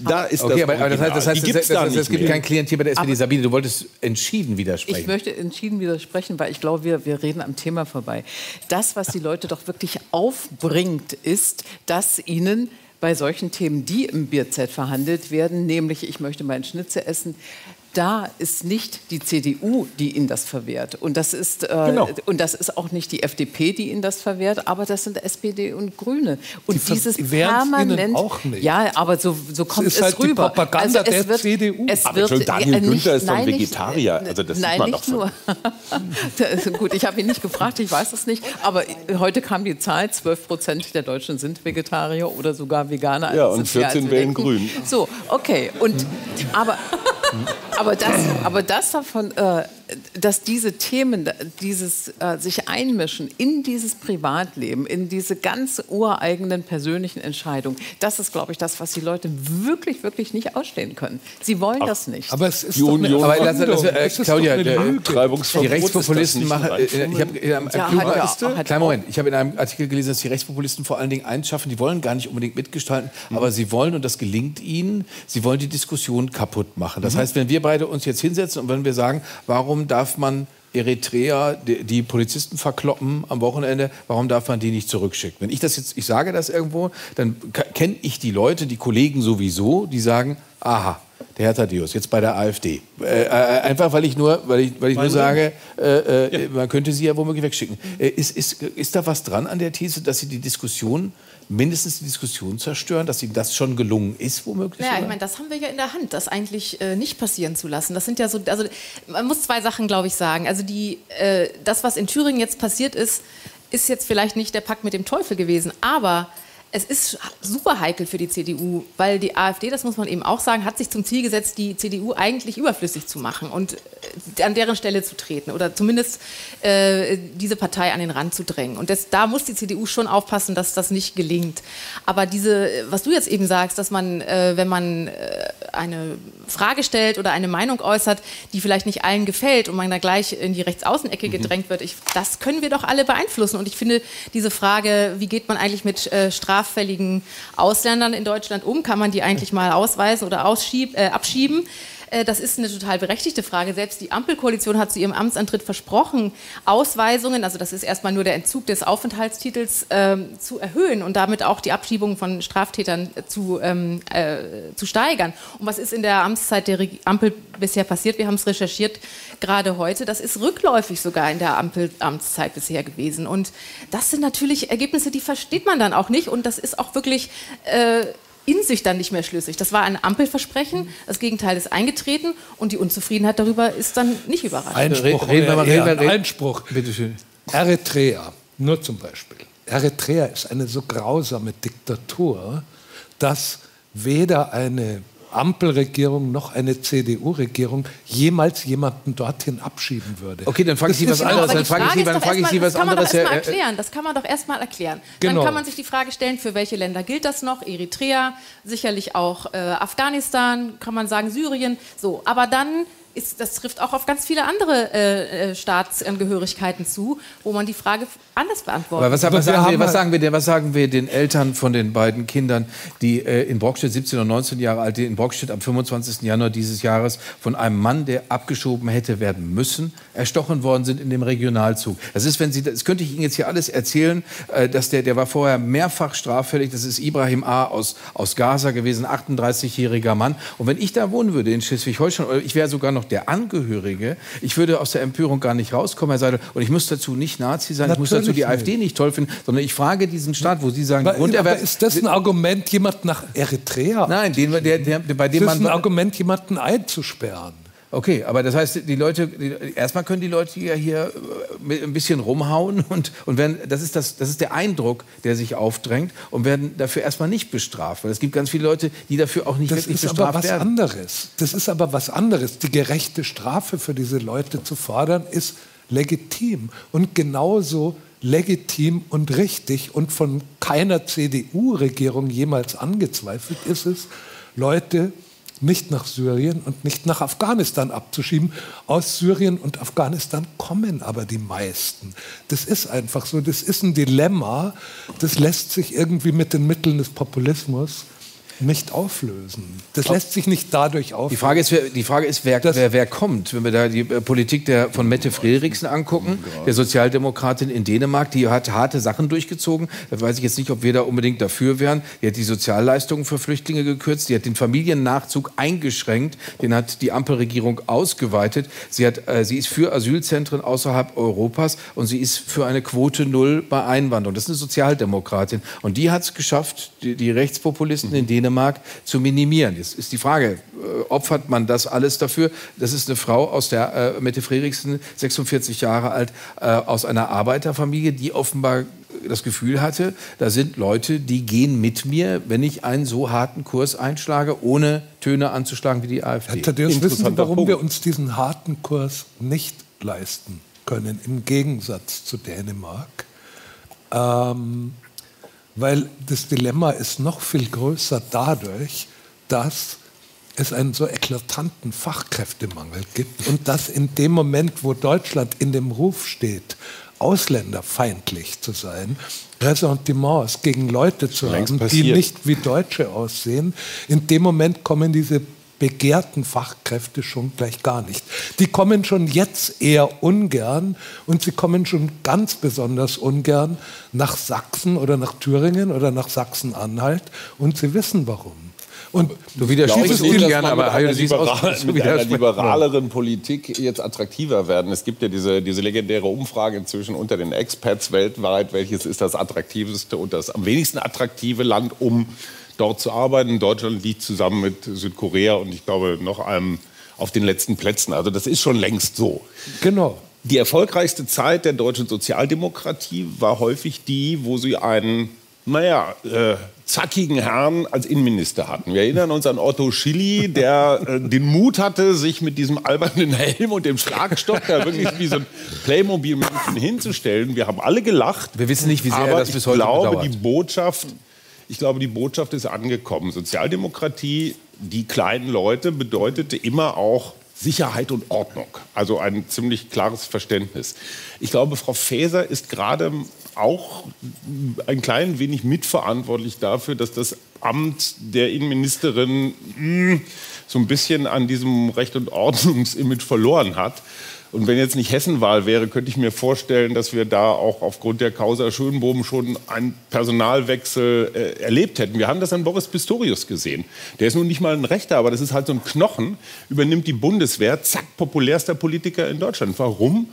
Da ist okay, das aber, das heißt, das heißt, die das, das, es gibt kein Klientel bei der SPD. Sabine, du wolltest entschieden widersprechen. Ich möchte entschieden widersprechen, weil ich glaube, wir, wir reden am Thema vorbei. Das, was die Leute doch wirklich aufbringt, ist, dass ihnen bei solchen Themen, die im Bierzelt verhandelt werden, nämlich ich möchte meinen Schnitzel essen, da ist nicht die CDU, die Ihnen das verwehrt. Und das, ist, äh, genau. und das ist auch nicht die FDP, die Ihnen das verwehrt, aber das sind SPD und Grüne. Und die dieses permanent. Ihnen auch nicht. Ja, aber so, so kommt es, ist halt es rüber. Die Propaganda also der wird, CDU. Es aber wird, Daniel ja, Günther ist doch Vegetarier. Also das nein, nicht nur. Gut, ich habe ihn nicht gefragt, ich weiß es nicht. Aber heute kam die Zahl: 12 Prozent der Deutschen sind Vegetarier oder sogar Veganer. Ja, und 14 wählen Grün. So, okay. Und, aber, aber, das, aber das davon, äh, dass diese Themen, dieses äh, sich einmischen in dieses Privatleben, in diese ganz ureigenen persönlichen Entscheidungen, das ist, glaube ich, das, was die Leute wirklich, wirklich nicht ausstehen können. Sie wollen Ach, das nicht. Aber es ist die Union. Aber das, das, äh, Claudia, die Rechtspopulisten machen. Äh, ich habe in einem, ja, ja, kleinen Moment. Ich habe in einem Artikel gelesen, dass die Rechtspopulisten vor allen Dingen eins schaffen. Die wollen gar nicht unbedingt mitgestalten, mhm. aber sie wollen und das gelingt ihnen. Sie wollen die Diskussion kaputt machen. Das mhm. heißt, wenn wir beide uns jetzt hinsetzen und wenn wir sagen, warum darf man Eritrea, die, die, Polizisten verkloppen am Wochenende, warum darf man die nicht zurückschicken? Wenn ich das jetzt, ich sage das irgendwo, dann kenne ich die Leute, die Kollegen sowieso, die sagen, aha, der Herr Thaddeus, jetzt bei der AfD. Äh, äh, einfach, weil ich nur, weil ich, weil ich nur sage, äh, äh, ja. man könnte sie ja womöglich wegschicken. Äh, ist, ist, ist da was dran an der These, dass Sie die Diskussion mindestens die Diskussion zerstören, dass ihnen das schon gelungen ist, womöglich? Ja, ich meine, das haben wir ja in der Hand, das eigentlich äh, nicht passieren zu lassen. Das sind ja so, also man muss zwei Sachen, glaube ich, sagen. Also die, äh, das, was in Thüringen jetzt passiert ist, ist jetzt vielleicht nicht der Pakt mit dem Teufel gewesen, aber es ist super heikel für die CDU, weil die AfD, das muss man eben auch sagen, hat sich zum Ziel gesetzt, die CDU eigentlich überflüssig zu machen und äh, an deren Stelle zu treten oder zumindest äh, diese Partei an den Rand zu drängen. Und das, da muss die CDU schon aufpassen, dass das nicht gelingt. Aber diese, was du jetzt eben sagst, dass man, äh, wenn man äh, eine Frage stellt oder eine Meinung äußert, die vielleicht nicht allen gefällt und man da gleich in die Rechtsaußenecke mhm. gedrängt wird, ich, das können wir doch alle beeinflussen. Und ich finde diese Frage, wie geht man eigentlich mit äh, straffälligen Ausländern in Deutschland um? Kann man die eigentlich mal ausweisen oder äh, abschieben? Äh, das ist eine total berechtigte Frage. Selbst die Ampelkoalition hat zu ihrem Amtsantritt versprochen, Ausweisungen, also das ist erstmal nur der Entzug des Aufenthaltstitels, ähm, zu erhöhen und damit auch die Abschiebung von Straftätern zu, ähm, äh, zu steigern. Und was ist in der Amtszeit der Ampel bisher passiert? Wir haben es recherchiert gerade heute. Das ist rückläufig sogar in der Ampelamtszeit bisher gewesen. Und das sind natürlich Ergebnisse, die versteht man dann auch nicht. Und das ist auch wirklich äh, in sich dann nicht mehr schlüssig. Das war ein Ampelversprechen, das Gegenteil ist eingetreten und die Unzufriedenheit darüber ist dann nicht überraschend. Einspruch, reden wir mal, reden wir, Einspruch. Bitte schön. Eritrea, nur zum Beispiel. Eritrea ist eine so grausame Diktatur, dass weder eine Ampelregierung noch eine CDU-Regierung jemals jemanden dorthin abschieben würde. Okay, dann frage ich Sie was anderes. Dann frage ich Sie, dann frage ich Sie was anderes. Das kann man doch erstmal erklären. Das kann man doch erstmal erklären. Genau. Dann kann man sich die Frage stellen, für welche Länder gilt das noch? Eritrea, sicherlich auch äh, Afghanistan, kann man sagen Syrien. So, aber dann ist, das trifft auch auf ganz viele andere äh, äh, Staatsangehörigkeiten zu, wo man die Frage anders beantwortet. Aber was, was, sagen wir, was, sagen wir, was sagen wir den Eltern von den beiden Kindern, die äh, in Brockstedt 17 und 19 Jahre alt, die in Brockstedt am 25. Januar dieses Jahres von einem Mann, der abgeschoben hätte werden müssen, erstochen worden sind in dem Regionalzug. Das ist, wenn Sie, das könnte ich Ihnen jetzt hier alles erzählen, äh, dass der, der war vorher mehrfach straffällig. Das ist Ibrahim A. aus, aus Gaza gewesen, 38-jähriger Mann. Und wenn ich da wohnen würde in Schleswig-Holstein, ich wäre sogar noch der Angehörige, ich würde aus der Empörung gar nicht rauskommen, Herr Seidel. Und ich muss dazu nicht Nazi sein, Natürlich ich muss dazu die nicht. AfD nicht toll finden, sondern ich frage diesen Staat, wo Sie sagen, aber, aber ist das ein Argument, jemand nach Eritrea? Nein, den, der, der, bei dem man. Ist ein Argument, jemanden einzusperren? Okay, aber das heißt, die Leute, die, erstmal können die Leute ja hier äh, ein bisschen rumhauen und, und werden, das ist, das, das ist der Eindruck, der sich aufdrängt und werden dafür erstmal nicht bestraft. Weil es gibt ganz viele Leute, die dafür auch nicht das wirklich bestraft werden. Das ist aber was anderes. Das ist aber was anderes. Die gerechte Strafe für diese Leute zu fordern, ist legitim. Und genauso legitim und richtig und von keiner CDU-Regierung jemals angezweifelt ist es, Leute nicht nach Syrien und nicht nach Afghanistan abzuschieben. Aus Syrien und Afghanistan kommen aber die meisten. Das ist einfach so, das ist ein Dilemma, das lässt sich irgendwie mit den Mitteln des Populismus nicht auflösen. Das lässt sich nicht dadurch auflösen. Die Frage ist, wer, die Frage ist wer, wer, wer, kommt. Wenn wir da die äh, Politik der, von Mette Frederiksen angucken, der Sozialdemokratin in Dänemark, die hat harte Sachen durchgezogen. Da weiß ich jetzt nicht, ob wir da unbedingt dafür wären. Die hat die Sozialleistungen für Flüchtlinge gekürzt, die hat den Familiennachzug eingeschränkt, den hat die Ampelregierung ausgeweitet. Sie, hat, äh, sie ist für Asylzentren außerhalb Europas und sie ist für eine Quote Null bei Einwanderung. Das ist eine Sozialdemokratin. Und die hat es geschafft, die, die Rechtspopulisten in Dänemark Dänemark zu minimieren. Jetzt ist die Frage, äh, opfert man das alles dafür? Das ist eine Frau aus der äh, Mette Fredriksen, 46 Jahre alt, äh, aus einer Arbeiterfamilie, die offenbar das Gefühl hatte, da sind Leute, die gehen mit mir, wenn ich einen so harten Kurs einschlage, ohne Töne anzuschlagen wie die AfD. Herr Thaddeus, wissen Sie, warum Punkt. wir uns diesen harten Kurs nicht leisten können, im Gegensatz zu Dänemark? Ähm, weil das Dilemma ist noch viel größer dadurch, dass es einen so eklatanten Fachkräftemangel gibt und dass in dem Moment, wo Deutschland in dem Ruf steht, ausländerfeindlich zu sein, Ressentiments gegen Leute zu haben, die nicht wie Deutsche aussehen, in dem Moment kommen diese begehrten Fachkräfte schon gleich gar nicht. Die kommen schon jetzt eher ungern und sie kommen schon ganz besonders ungern nach Sachsen oder nach Thüringen oder nach Sachsen-Anhalt und sie wissen warum. Und du widersprichst ungern, aber mit einer, liberal, mit einer liberaleren Politik jetzt attraktiver werden. Es gibt ja diese, diese legendäre Umfrage inzwischen unter den Expats weltweit, welches ist das attraktivste und das am wenigsten attraktive Land, um dort zu arbeiten. Deutschland liegt zusammen mit Südkorea und ich glaube noch einem auf den letzten Plätzen. Also das ist schon längst so. Genau. Die erfolgreichste Zeit der deutschen Sozialdemokratie war häufig die, wo sie einen, naja, äh, zackigen Herrn als Innenminister hatten. Wir erinnern uns an Otto Schilly, der äh, den Mut hatte, sich mit diesem albernen Helm und dem Schlagstock da wirklich wie so ein Playmobil-Männchen hinzustellen. Wir haben alle gelacht. Wir wissen nicht, wie sehr er das bis heute Ich glaube, bedauert. die Botschaft ich glaube, die Botschaft ist angekommen. Sozialdemokratie, die kleinen Leute, bedeutete immer auch Sicherheit und Ordnung. Also ein ziemlich klares Verständnis. Ich glaube, Frau Faeser ist gerade auch ein klein wenig mitverantwortlich dafür, dass das Amt der Innenministerin mh, hm, so ein bisschen an diesem Recht- und Ordnungsimage verloren hat. Und wenn jetzt nicht Hessenwahl wäre, könnte ich mir vorstellen, dass wir da auch aufgrund der Causa Schönbohm schon einen Personalwechsel äh, erlebt hätten. Wir haben das an Boris Pistorius gesehen. Der ist nun nicht mal ein Rechter, aber das ist halt so ein Knochen, übernimmt die Bundeswehr, zack, populärster Politiker in Deutschland. Warum?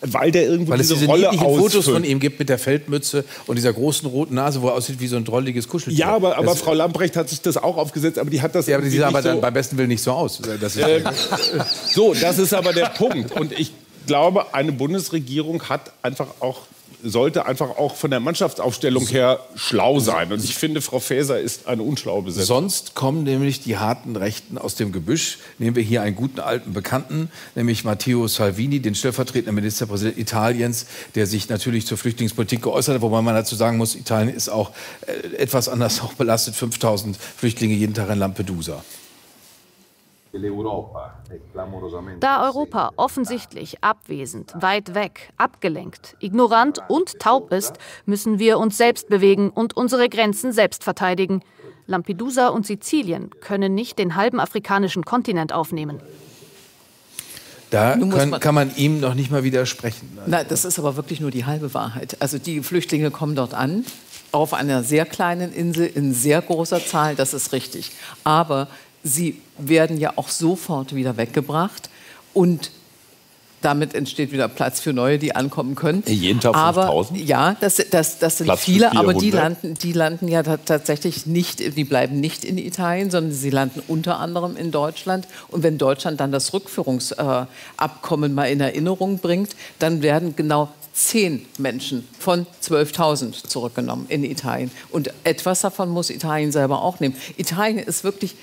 Weil der irgendwie weil es diese Rolle niedlichen Fotos von ihm gibt mit der Feldmütze und dieser großen roten Nase, wo er aussieht wie so ein drolliges Kuscheltier. Ja, aber, aber Frau Lamprecht hat sich das auch aufgesetzt, aber die hat das Ja, aber die sieht aber so dann beim besten Willen nicht so aus. Das ähm, so, das ist aber der Punkt. Und ich glaube, eine Bundesregierung hat einfach auch sollte einfach auch von der Mannschaftsaufstellung her schlau sein. Und ich finde, Frau Faeser ist eine unschlaue Besetzung. Sonst kommen nämlich die harten Rechten aus dem Gebüsch. Nehmen wir hier einen guten alten Bekannten, nämlich Matteo Salvini, den stellvertretenden Ministerpräsidenten Italiens, der sich natürlich zur Flüchtlingspolitik geäußert hat. Wobei man dazu sagen muss, Italien ist auch äh, etwas anders auch belastet. 5000 Flüchtlinge jeden Tag in Lampedusa. Da Europa offensichtlich abwesend, weit weg, abgelenkt, ignorant und taub ist, müssen wir uns selbst bewegen und unsere Grenzen selbst verteidigen. Lampedusa und Sizilien können nicht den halben afrikanischen Kontinent aufnehmen. Da können, man kann man ihm noch nicht mal widersprechen. Nein, das ist aber wirklich nur die halbe Wahrheit. Also die Flüchtlinge kommen dort an, auf einer sehr kleinen Insel in sehr großer Zahl, das ist richtig. Aber sie werden ja auch sofort wieder weggebracht und damit entsteht wieder Platz für neue, die ankommen können. Jeden Tag 5000? Ja, das, das, das sind Platz viele, aber die landen, die landen ja tatsächlich nicht, die bleiben nicht in Italien, sondern sie landen unter anderem in Deutschland. Und wenn Deutschland dann das Rückführungsabkommen mal in Erinnerung bringt, dann werden genau zehn Menschen von 12.000 zurückgenommen in Italien. Und etwas davon muss Italien selber auch nehmen. Italien ist wirklich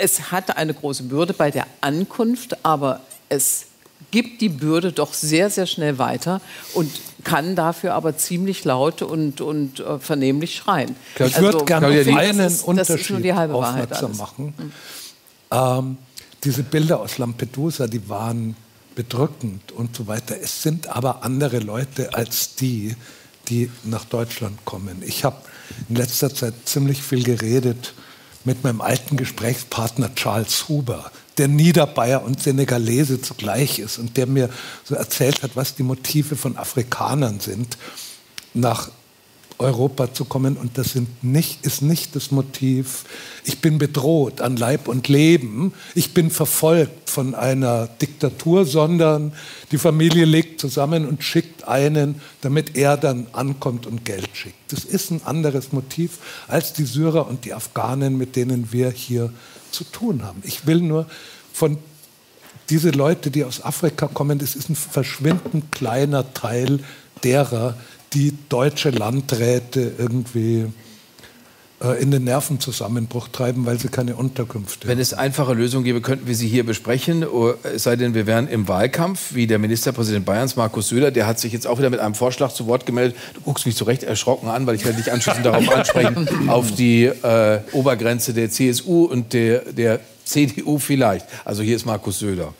es hat eine große Bürde bei der Ankunft, aber es gibt die Bürde doch sehr, sehr schnell weiter und kann dafür aber ziemlich laut und, und äh, vernehmlich schreien. Ich also, würde gerne auf einen das ist, Unterschied aufmerksam machen. Mhm. Ähm, diese Bilder aus Lampedusa, die waren bedrückend und so weiter. Es sind aber andere Leute als die, die nach Deutschland kommen. Ich habe in letzter Zeit ziemlich viel geredet mit meinem alten Gesprächspartner Charles Huber, der Niederbayer und Senegalese zugleich ist und der mir so erzählt hat, was die Motive von Afrikanern sind, nach Europa zu kommen. Und das nicht, ist nicht das Motiv, ich bin bedroht an Leib und Leben, ich bin verfolgt von einer Diktatur, sondern die Familie legt zusammen und schickt einen, damit er dann ankommt und Geld schickt. Das ist ein anderes Motiv als die Syrer und die Afghanen, mit denen wir hier zu tun haben. Ich will nur von diese Leute, die aus Afrika kommen, das ist ein verschwindend kleiner Teil derer, die deutsche Landräte irgendwie äh, in den Nervenzusammenbruch treiben, weil sie keine Unterkünfte haben. Wenn es einfache Lösungen gäbe, könnten wir sie hier besprechen. Oh, es sei denn, wir wären im Wahlkampf, wie der Ministerpräsident Bayerns, Markus Söder, der hat sich jetzt auch wieder mit einem Vorschlag zu Wort gemeldet. Du guckst mich zu Recht erschrocken an, weil ich werde dich anschließend darauf ansprechen, auf die äh, Obergrenze der CSU und der, der CDU vielleicht. Also hier ist Markus Söder.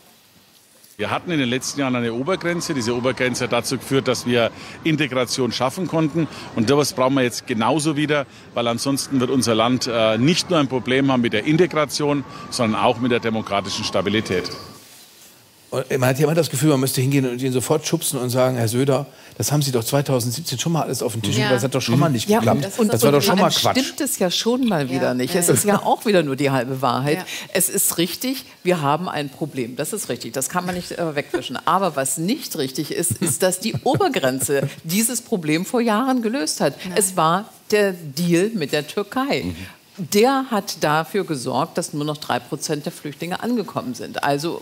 Wir hatten in den letzten Jahren eine Obergrenze. Diese Obergrenze hat dazu geführt, dass wir Integration schaffen konnten. Und das brauchen wir jetzt genauso wieder, weil ansonsten wird unser Land äh, nicht nur ein Problem haben mit der Integration, sondern auch mit der demokratischen Stabilität. Man hat ja immer das Gefühl, man müsste hingehen und ihn sofort schubsen und sagen, Herr Söder, das haben Sie doch 2017 schon mal alles auf den Tisch ja. das hat doch schon mal nicht geklappt. Ja, das, das war doch schon mal Quatsch. stimmt es ja schon mal wieder ja. nicht. Es ist ja auch wieder nur die halbe Wahrheit. Es ist richtig, wir haben ein Problem. Das ist richtig, das kann man nicht äh, wegwischen. Aber was nicht richtig ist, ist, dass die Obergrenze dieses Problem vor Jahren gelöst hat. Es war der Deal mit der Türkei. Mhm der hat dafür gesorgt, dass nur noch drei Prozent der Flüchtlinge angekommen sind. Also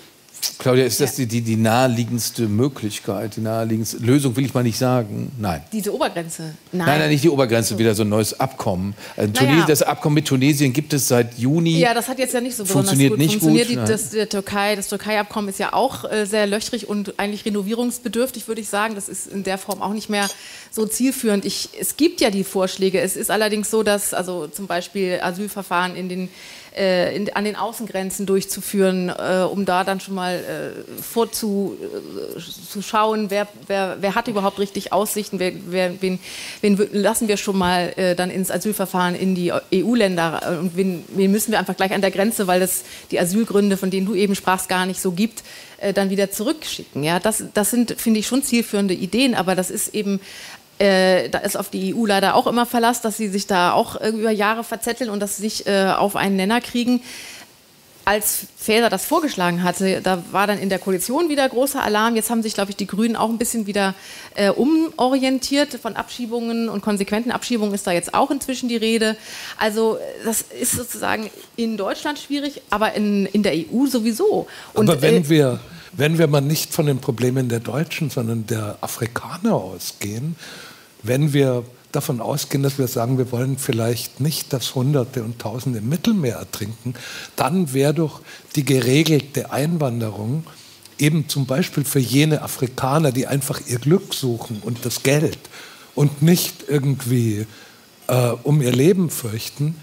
Claudia, ist das ja. die, die, naheliegendste Möglichkeit, die naheliegendste Lösung, will ich mal nicht sagen? Nein. Diese Obergrenze? Nein. Nein, nein nicht die Obergrenze, wieder so ein neues Abkommen. Also naja. Das Abkommen mit Tunesien gibt es seit Juni. Ja, das hat jetzt ja nicht so funktioniert gut. Nicht funktioniert gut. Die, das, der Türkei, das Türkei-Abkommen ist ja auch äh, sehr löchrig und eigentlich renovierungsbedürftig, würde ich sagen. Das ist in der Form auch nicht mehr so zielführend. Ich, es gibt ja die Vorschläge. Es ist allerdings so, dass also zum Beispiel Asylverfahren in den äh, in, an den Außengrenzen durchzuführen, äh, um da dann schon mal äh, vorzuschauen, äh, wer, wer, wer hat überhaupt richtig Aussichten, wer, wer, wen, wen lassen wir schon mal äh, dann ins Asylverfahren in die EU-Länder äh, und wen, wen müssen wir einfach gleich an der Grenze, weil es die Asylgründe, von denen du eben sprachst, gar nicht so gibt, dann wieder zurückschicken. Ja, das, das sind, finde ich, schon zielführende Ideen, aber das ist eben äh, da ist auf die EU leider auch immer Verlass, dass sie sich da auch äh, über Jahre verzetteln und das sich äh, auf einen Nenner kriegen. Als Faeser das vorgeschlagen hatte, da war dann in der Koalition wieder großer Alarm. Jetzt haben sich, glaube ich, die Grünen auch ein bisschen wieder äh, umorientiert. Von Abschiebungen und konsequenten Abschiebungen ist da jetzt auch inzwischen die Rede. Also das ist sozusagen in Deutschland schwierig, aber in, in der EU sowieso. Und, aber wenn äh, wir wenn wir mal nicht von den Problemen der Deutschen, sondern der Afrikaner ausgehen, wenn wir davon ausgehen, dass wir sagen, wir wollen vielleicht nicht, dass Hunderte und Tausende im Mittelmeer ertrinken, dann wäre doch die geregelte Einwanderung eben zum Beispiel für jene Afrikaner, die einfach ihr Glück suchen und das Geld und nicht irgendwie äh, um ihr Leben fürchten,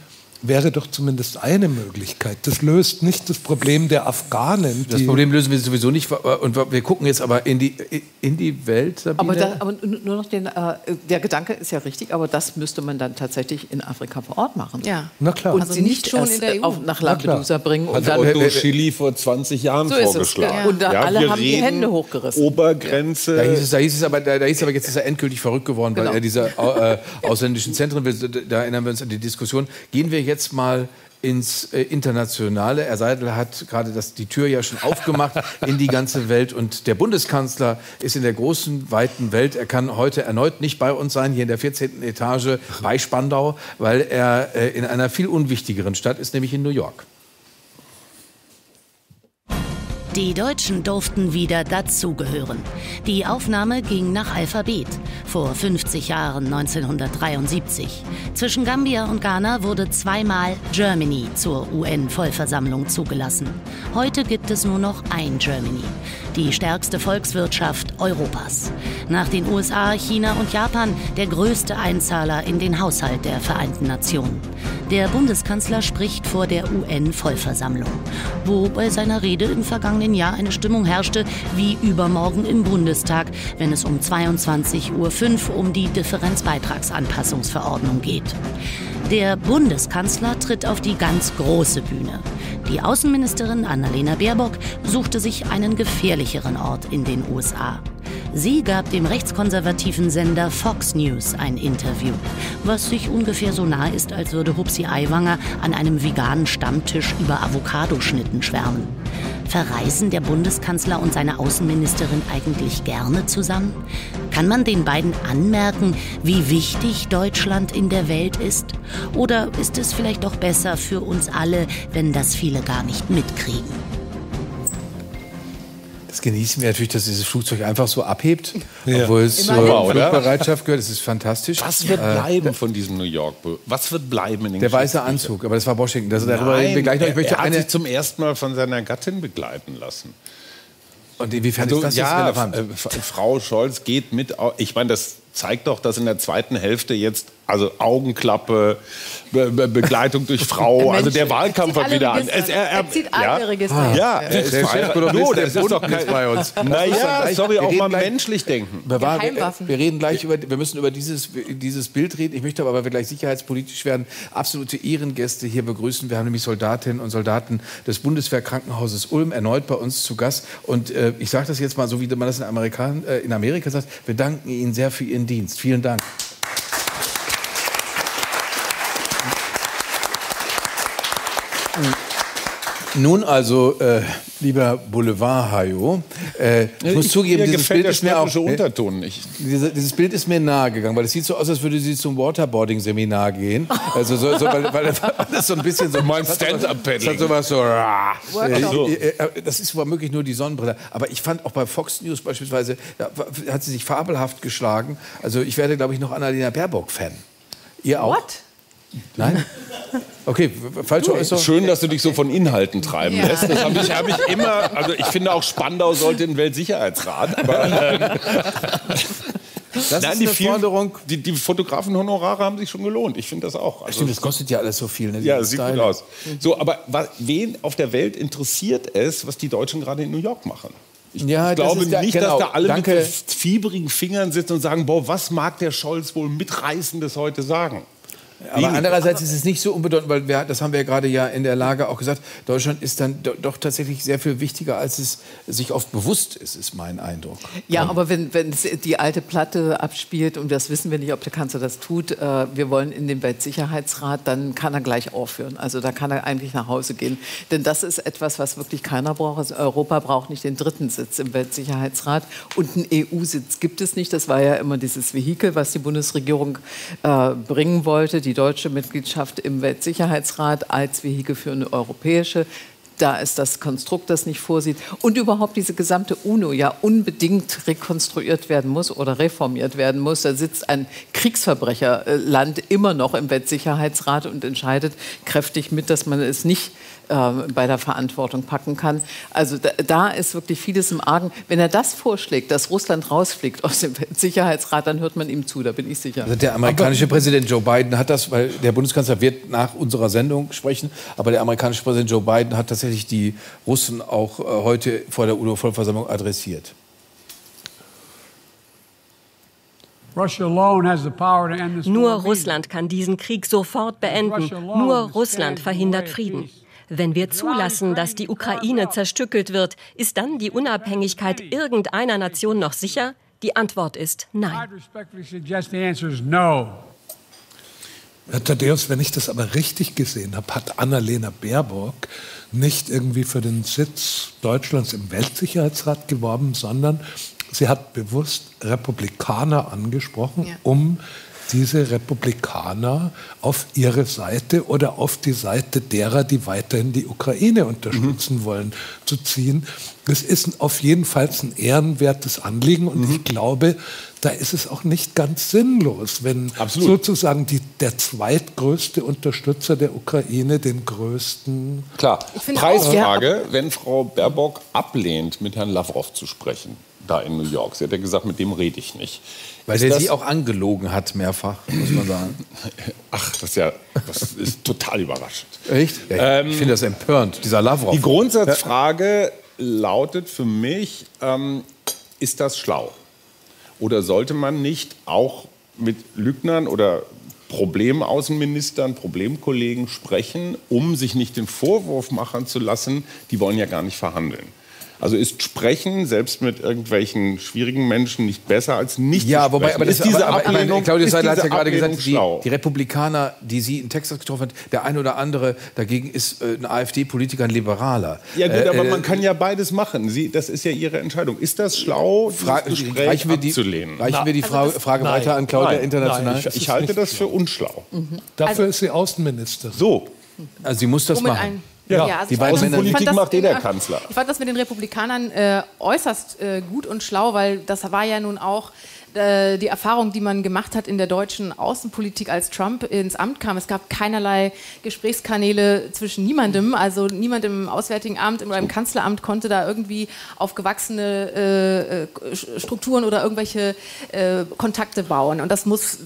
wäre doch zumindest eine Möglichkeit. Das löst nicht das Problem der Afghanen. Das Problem lösen wir sowieso nicht. Und wir gucken jetzt aber in die, in die Welt. Sabine. Aber, da, aber nur noch den, äh, der Gedanke ist ja richtig, aber das müsste man dann tatsächlich in Afrika vor Ort machen. Ja, na klar. Und also sie nicht schon in der EU. Auf, nach Lampedusa bringen. Und dann Otto Chili vor 20 Jahren so vorgeschlagen. Ja. Und da ja, alle haben die Hände hochgerissen. Obergrenze. Da hieß es, da hieß es aber, da, da hieß aber jetzt ist er endgültig verrückt geworden, genau. weil er diese äh, ausländischen Zentren, da erinnern wir uns an die Diskussion. Gehen wir jetzt mal ins äh, Internationale. Herr Seidel hat gerade das, die Tür ja schon aufgemacht in die ganze Welt. Und der Bundeskanzler ist in der großen, weiten Welt. Er kann heute erneut nicht bei uns sein, hier in der 14. Etage bei Spandau, weil er äh, in einer viel unwichtigeren Stadt ist, nämlich in New York. Die Deutschen durften wieder dazugehören. Die Aufnahme ging nach Alphabet. Vor 50 Jahren, 1973. Zwischen Gambia und Ghana wurde zweimal Germany zur UN-Vollversammlung zugelassen. Heute gibt es nur noch ein Germany die stärkste Volkswirtschaft Europas. Nach den USA, China und Japan der größte Einzahler in den Haushalt der Vereinten Nationen. Der Bundeskanzler spricht vor der UN-Vollversammlung, wo bei seiner Rede im vergangenen Jahr eine Stimmung herrschte wie übermorgen im Bundestag, wenn es um 22.05 Uhr um die Differenzbeitragsanpassungsverordnung geht. Der Bundeskanzler tritt auf die ganz große Bühne. Die Außenministerin Annalena Baerbock suchte sich einen gefährlicheren Ort in den USA. Sie gab dem rechtskonservativen Sender Fox News ein Interview, was sich ungefähr so nah ist, als würde Hupsi Aiwanger an einem veganen Stammtisch über Avocadoschnitten schwärmen. Verreisen der Bundeskanzler und seine Außenministerin eigentlich gerne zusammen? Kann man den beiden anmerken, wie wichtig Deutschland in der Welt ist? Oder ist es vielleicht doch besser für uns alle, wenn das viele gar nicht mitkriegen? Das genießen wir natürlich, dass dieses Flugzeug einfach so abhebt, ja. obwohl es zur Flugbereitschaft gehört. Das ist fantastisch. Was wird äh, bleiben von diesem New York? Was wird bleiben in den Der weiße Anzug, aber das war Washington. Das, darüber Nein, reden wir gleich noch. Ich möchte er hat eine sich zum ersten Mal von seiner Gattin begleiten lassen. Und inwiefern also, ist das ja, relevant? Äh, Frau Scholz geht mit. Ich meine, das zeigt doch, dass in der zweiten Hälfte jetzt also Augenklappe, Be Be Begleitung durch Frau, also der Wahlkampf hat wieder an. Es, er, er, er zieht alle ja, Register. Ah, ja, er ist der Chefökonomist, der ist doch kein, bei uns. Naja, sorry, auch mal menschlich denken. Wir, wir, reden gleich über, wir müssen über dieses, dieses Bild reden. Ich möchte aber, weil wir gleich sicherheitspolitisch werden, absolute Ehrengäste hier begrüßen. Wir haben nämlich Soldatinnen und Soldaten des Bundeswehrkrankenhauses Ulm erneut bei uns zu Gast. Und äh, ich sage das jetzt mal so, wie man das in, Amerika, äh, in Amerika sagt. Wir danken Ihnen sehr für Ihren Dienst. Vielen Dank. Nun also, äh, lieber Boulevard-Hajo, äh, ich muss zugeben, mir dieses Bild ist mir auch... Unterton nicht. Diese, dieses Bild ist mir nahe gegangen, weil es sieht so aus, als würde sie zum Waterboarding-Seminar gehen. Also so, so, weil, weil das so ein bisschen so... Mein Stand-Up-Paddling. Das so... so. Äh, äh, das ist womöglich nur die Sonnenbrille. Aber ich fand auch bei Fox News beispielsweise, da hat sie sich fabelhaft geschlagen. Also ich werde, glaube ich, noch Annalena Baerbock-Fan. Ihr auch? What? Nein? Okay, falsche Äußerung. Schön, dass du dich so von Inhalten treiben ja. lässt. Das habe ich, hab ich immer. Also ich finde auch Spandau sollte in den Weltsicherheitsrat. Aber, ähm, Das Nein, ist die eine viel, Forderung. Die, die Fotografenhonorare haben sich schon gelohnt. Ich finde das auch. Also, Stimmt, das kostet ja alles so viel. Ne, ja, das sieht gut aus. So, aber was, wen auf der Welt interessiert es, was die Deutschen gerade in New York machen? Ich, ja, ich glaube da, nicht, genau, dass da alle danke. mit fiebrigen Fingern sitzen und sagen, boah, was mag der Scholz wohl mitreißendes heute sagen? Aber andererseits ist es nicht so unbedeutend, weil wir, das haben wir ja gerade ja in der Lage auch gesagt, Deutschland ist dann doch tatsächlich sehr viel wichtiger, als es sich oft bewusst ist, ist mein Eindruck. Ja, ja. aber wenn, wenn die alte Platte abspielt, und das wissen wir nicht, ob der Kanzler das tut, äh, wir wollen in den Weltsicherheitsrat, dann kann er gleich aufhören. Also da kann er eigentlich nach Hause gehen. Denn das ist etwas, was wirklich keiner braucht. Also Europa braucht nicht den dritten Sitz im Weltsicherheitsrat. Und einen EU-Sitz gibt es nicht. Das war ja immer dieses Vehikel, was die Bundesregierung äh, bringen wollte die deutsche Mitgliedschaft im Weltsicherheitsrat als Vehikel für eine europäische da ist das Konstrukt, das nicht vorsieht und überhaupt diese gesamte UNO ja unbedingt rekonstruiert werden muss oder reformiert werden muss. Da sitzt ein Kriegsverbrecherland immer noch im Weltsicherheitsrat und entscheidet kräftig mit, dass man es nicht äh, bei der Verantwortung packen kann. Also da, da, ist wirklich vieles im Argen. Wenn er das vorschlägt, dass Russland rausfliegt aus dem Sicherheitsrat, dann hört man ihm zu, da bin ich sicher. Also der amerikanische aber, Präsident Joe Biden hat das, weil der Bundeskanzler wird nach unserer Sendung sprechen, aber der amerikanische Präsident Joe Biden hat tatsächlich die Russen auch äh, heute vor der UNO-Vollversammlung adressiert. Nur Russland kann diesen Krieg sofort beenden. Nur Russland verhindert Frieden. Wenn wir zulassen, dass die Ukraine zerstückelt wird, ist dann die Unabhängigkeit irgendeiner Nation noch sicher? Die Antwort ist nein. Herr Thaddeus, wenn ich das aber richtig gesehen habe, hat Annalena Baerbock nicht irgendwie für den Sitz Deutschlands im Weltsicherheitsrat geworben, sondern sie hat bewusst Republikaner angesprochen, ja. um diese Republikaner auf ihre Seite oder auf die Seite derer, die weiterhin die Ukraine unterstützen mhm. wollen, zu ziehen. Das ist auf jeden Fall ein ehrenwertes Anliegen und mhm. ich glaube, da ist es auch nicht ganz sinnlos, wenn Absolut. sozusagen die, der zweitgrößte Unterstützer der Ukraine den größten. Klar, Preisfrage, auch, ja. wenn Frau Baerbock ablehnt, mit Herrn Lavrov zu sprechen, da in New York. Sie hat ja gesagt, mit dem rede ich nicht. Weil der sie auch angelogen hat, mehrfach, muss man sagen. Ach, das ist ja das ist total überraschend. Echt? Ja, ich ähm, finde das empörend, dieser Lavrov. Die Grundsatzfrage lautet für mich, ähm, ist das schlau? Oder sollte man nicht auch mit Lügnern oder Problemaußenministern, Problemkollegen sprechen, um sich nicht den Vorwurf machen zu lassen, die wollen ja gar nicht verhandeln? Also ist Sprechen selbst mit irgendwelchen schwierigen Menschen nicht besser als nicht Ja, wobei, aber das, ist diese aber, Ablehnung, Claudius Seidel hat ja gerade gesagt, die, die, Republikaner, die Sie in Texas getroffen hat, der eine oder andere dagegen ist äh, ein AfD-Politiker, ein Liberaler. Ja gut, äh, aber äh, man kann ja beides machen. Sie, das ist ja Ihre Entscheidung. Ist das schlau, Fra dieses Gespräch reichen wir die, abzulehnen? Reichen wir die Fra also Frage nein, weiter an Claudia nein, International? Nein, ich, ich halte das für unschlau. Mhm. Dafür also, ist sie Außenministerin. So. Also sie muss das machen. Ja, ja also die beiden Außenpolitik macht eh der Kanzler. Ich fand das mit den Republikanern äh, äußerst äh, gut und schlau, weil das war ja nun auch äh, die Erfahrung, die man gemacht hat in der deutschen Außenpolitik, als Trump ins Amt kam. Es gab keinerlei Gesprächskanäle zwischen niemandem. Also niemand im Auswärtigen Amt oder im Kanzleramt konnte da irgendwie auf gewachsene äh, äh, Strukturen oder irgendwelche äh, Kontakte bauen. Und das muss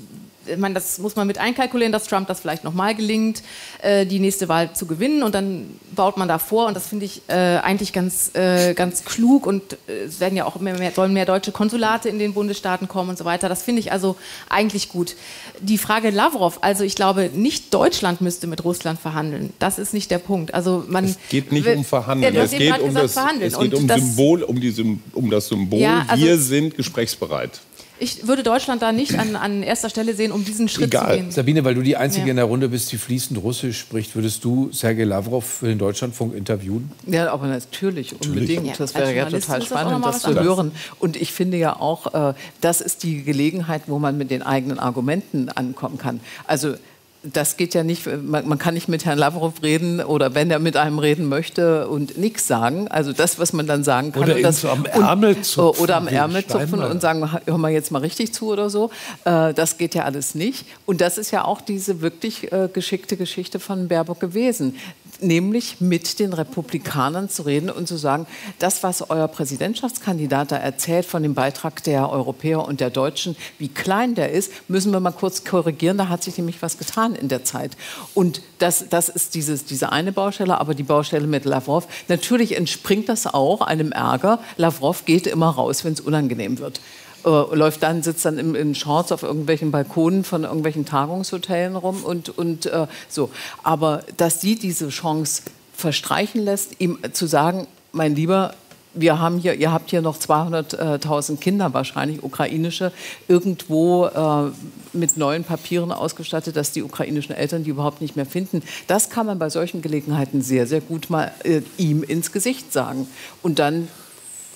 meine, das muss man mit einkalkulieren, dass Trump das vielleicht nochmal gelingt, äh, die nächste Wahl zu gewinnen. Und dann baut man da vor. Und das finde ich äh, eigentlich ganz, äh, ganz klug. Und äh, es werden ja auch mehr, mehr, sollen mehr deutsche Konsulate in den Bundesstaaten kommen und so weiter. Das finde ich also eigentlich gut. Die Frage Lavrov, also ich glaube, nicht Deutschland müsste mit Russland verhandeln. Das ist nicht der Punkt. Also man, es geht nicht um Verhandeln. es, geht um das, es geht um, das, Symbol, um, die, um das Symbol, ja, also, wir sind gesprächsbereit. Ich würde Deutschland da nicht an, an erster Stelle sehen, um diesen Schritt Egal. zu gehen. Sabine, weil du die Einzige ja. in der Runde bist, die fließend Russisch spricht, würdest du Sergei Lavrov für den Deutschlandfunk interviewen? Ja, aber natürlich, unbedingt. Ja, das wäre ja total spannend, das zu hören. Und ich finde ja auch, äh, das ist die Gelegenheit, wo man mit den eigenen Argumenten ankommen kann. Also das geht ja nicht, man, man, kann nicht mit Herrn Lavrov reden oder wenn er mit einem reden möchte und nichts sagen. Also das, was man dann sagen kann. Oder das, so am Ärmel zupfen. Oder am Ärmel zupfen und sagen, hör mal jetzt mal richtig zu oder so. Äh, das geht ja alles nicht. Und das ist ja auch diese wirklich äh, geschickte Geschichte von Baerbock gewesen nämlich mit den Republikanern zu reden und zu sagen, das, was euer Präsidentschaftskandidat da erzählt von dem Beitrag der Europäer und der Deutschen, wie klein der ist, müssen wir mal kurz korrigieren. Da hat sich nämlich was getan in der Zeit. Und das, das ist dieses, diese eine Baustelle, aber die Baustelle mit Lavrov. Natürlich entspringt das auch einem Ärger. Lavrov geht immer raus, wenn es unangenehm wird äh, läuft dann, sitzt dann in, in, Shorts auf irgendwelchen Balkonen von irgendwelchen Tagungshotellen rum und, und äh, so. Aber dass sie diese Chance verstreichen lässt, ihm zu sagen, mein Lieber, wir haben hier, ihr habt hier noch 200.000 Kinder wahrscheinlich, ukrainische, irgendwo äh, mit neuen Papieren ausgestattet, dass die ukrainischen Eltern die überhaupt nicht mehr finden. Das kann man bei solchen Gelegenheiten sehr, sehr gut mal äh, ihm ins Gesicht sagen. Und dann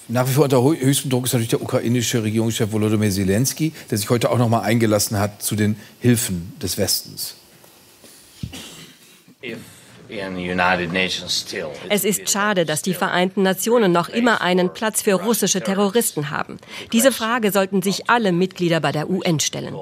nach wie vor unter höchstem Druck ist natürlich der ukrainische Regierungschef Volodymyr Zelensky, der sich heute auch noch mal eingelassen hat zu den Hilfen des Westens. Es ist schade, dass die Vereinten Nationen noch immer einen Platz für russische Terroristen haben. Diese Frage sollten sich alle Mitglieder bei der UN stellen.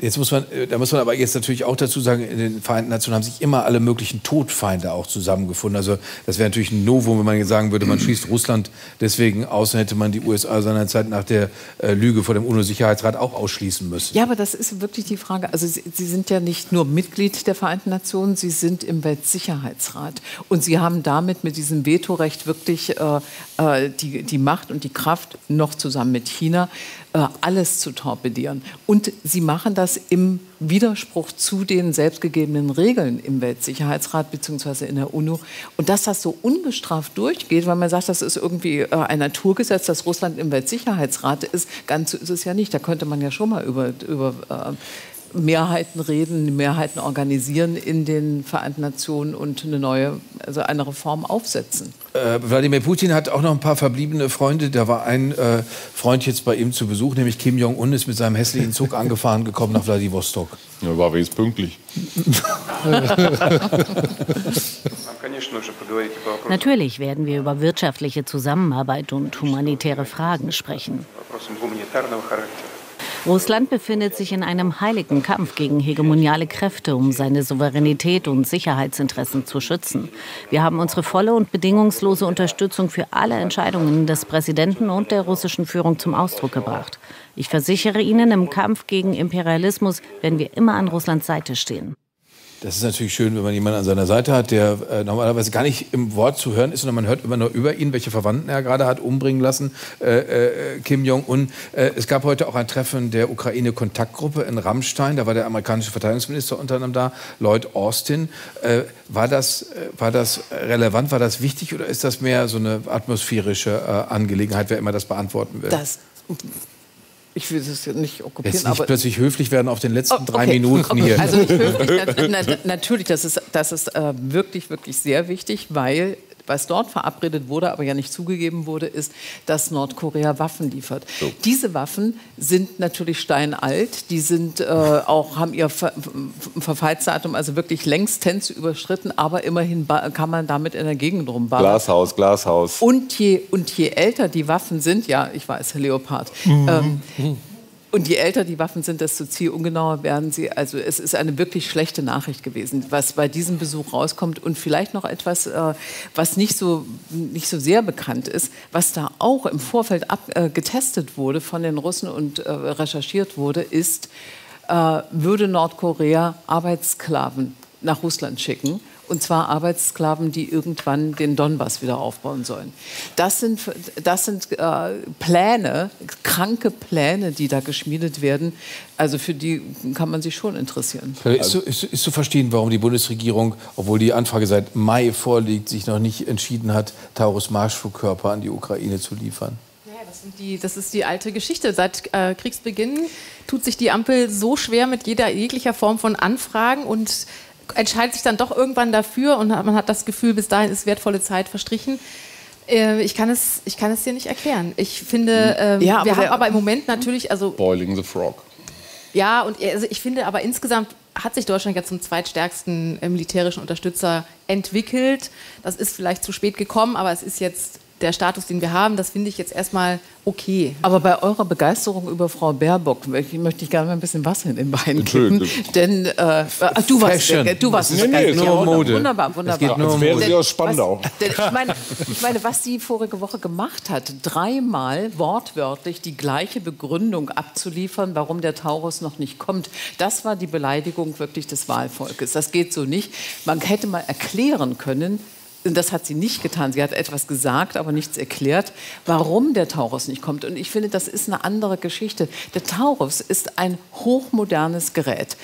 Jetzt muss man, äh, da muss man aber jetzt natürlich auch dazu sagen, in den Vereinten Nationen haben sich immer alle möglichen Todfeinde auch zusammengefunden. Also das wäre natürlich ein Novum, wenn man sagen würde, man schließt Russland deswegen aus, dann hätte man die USA seinerzeit nach der äh, Lüge vor dem UNO-Sicherheitsrat auch ausschließen müssen. Ja, aber das ist wirklich die Frage. Also Sie, Sie sind ja nicht nur Mitglied der Vereinten Nationen, Sie sind im Weltsicherheitsrat. Und Sie haben damit mit diesem Vetorecht wirklich äh, äh die, die Macht und die Kraft, noch zusammen mit China, alles zu torpedieren. Und sie machen das im Widerspruch zu den selbstgegebenen Regeln im Weltsicherheitsrat bzw. in der UNO. Und dass das so unbestraft durchgeht, weil man sagt, das ist irgendwie äh, ein Naturgesetz, dass Russland im Weltsicherheitsrat ist, ganz so ist es ja nicht. Da könnte man ja schon mal über, über äh, Mehrheiten reden, Mehrheiten organisieren in den Vereinten Nationen und eine neue, also eine Reform aufsetzen. Äh, Wladimir Putin hat auch noch ein paar verbliebene Freunde. Da war ein äh, Freund jetzt bei ihm zu Besuch, nämlich Kim Jong-un ist mit seinem hässlichen Zug angefahren gekommen nach Vladivostok. Ja, war wenigstens pünktlich. Natürlich werden wir über wirtschaftliche Zusammenarbeit und humanitäre Fragen sprechen. Russland befindet sich in einem heiligen Kampf gegen hegemoniale Kräfte, um seine Souveränität und Sicherheitsinteressen zu schützen. Wir haben unsere volle und bedingungslose Unterstützung für alle Entscheidungen des Präsidenten und der russischen Führung zum Ausdruck gebracht. Ich versichere Ihnen, im Kampf gegen Imperialismus werden wir immer an Russlands Seite stehen. Das ist natürlich schön, wenn man jemanden an seiner Seite hat, der äh, normalerweise gar nicht im Wort zu hören ist, sondern man hört immer nur über ihn, welche Verwandten er gerade hat umbringen lassen, äh, äh, Kim Jong-un. Äh, es gab heute auch ein Treffen der Ukraine-Kontaktgruppe in Rammstein. Da war der amerikanische Verteidigungsminister unter anderem da, Lloyd Austin. Äh, war, das, äh, war das relevant, war das wichtig oder ist das mehr so eine atmosphärische Angelegenheit, wer immer das beantworten will? Das ich will es nicht okkupieren. Jetzt nicht plötzlich höflich werden auf den letzten oh, drei okay. Minuten okay. hier. Also nicht höflich, na, na, natürlich, das ist, das ist äh, wirklich, wirklich sehr wichtig, weil was dort verabredet wurde, aber ja nicht zugegeben wurde, ist, dass Nordkorea Waffen liefert. So. Diese Waffen sind natürlich steinalt, die sind äh, auch, haben ihr Ver Verfallsdatum also wirklich längstens überschritten, aber immerhin kann man damit in der Gegend rumbauen. Glashaus, Glashaus. Und je, und je älter die Waffen sind, ja, ich weiß, Herr Leopard, mhm. ähm, und je älter die Waffen sind, desto zielungenauer werden sie. Also es ist eine wirklich schlechte Nachricht gewesen, was bei diesem Besuch rauskommt. Und vielleicht noch etwas, äh, was nicht so, nicht so sehr bekannt ist, was da auch im Vorfeld ab, äh, getestet wurde von den Russen und äh, recherchiert wurde, ist, äh, würde Nordkorea Arbeitssklaven nach Russland schicken und zwar Arbeitssklaven, die irgendwann den Donbass wieder aufbauen sollen. Das sind, das sind äh, Pläne, kranke Pläne, die da geschmiedet werden. Also für die kann man sich schon interessieren. Ist zu, ist, ist zu verstehen, warum die Bundesregierung, obwohl die Anfrage seit Mai vorliegt, sich noch nicht entschieden hat, Taurus-Marschflugkörper an die Ukraine zu liefern. Das, die, das, ist die alte Geschichte. Seit äh, Kriegsbeginn tut sich die Ampel so schwer mit jeder jeglicher Form von Anfragen und entscheidet sich dann doch irgendwann dafür und man hat das Gefühl, bis dahin ist wertvolle Zeit verstrichen. Äh, ich kann, es, ich kann es dir nicht erklären. Ich finde, äh, ja, wir haben aber im Moment natürlich, also Boiling the Frog. Ja, und also ich finde aber insgesamt hat sich Deutschland jetzt zum zweitstärksten äh, militärischen Unterstützer entwickelt. Das ist vielleicht zu spät gekommen, aber es ist jetzt der Status, den wir haben, das finde ich jetzt erstmal okay. Aber bei eurer Begeisterung über Frau Baerbock möchte ich gerne mal ein bisschen Wasser in den Beinen kippen. Denn äh, du warst, der, du warst nee, nee, nur Mode. Wunderbar, wunderbar. Es geht nur Als wäre sie aus Spandau. Was, denn, ich, meine, ich meine, was sie vorige Woche gemacht hat, dreimal wortwörtlich die gleiche Begründung abzuliefern, warum der Taurus noch nicht kommt, das war die Beleidigung wirklich des Wahlvolkes. Das geht so nicht. Man hätte mal erklären können, das hat sie nicht getan. Sie hat etwas gesagt, aber nichts erklärt, warum der Taurus nicht kommt. Und ich finde, das ist eine andere Geschichte. Der Taurus ist ein hochmodernes Gerät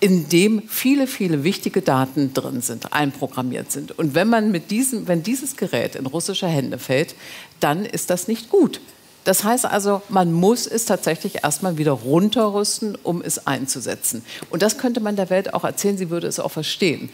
in dem viele, viele wichtige Daten drin sind, einprogrammiert sind. Und wenn man mit diesem, wenn dieses Gerät in russische Hände fällt, dann ist das nicht gut. Das heißt also, man muss es tatsächlich erstmal wieder runterrüsten, um es einzusetzen. Und das könnte man der Welt auch erzählen, sie würde es auch verstehen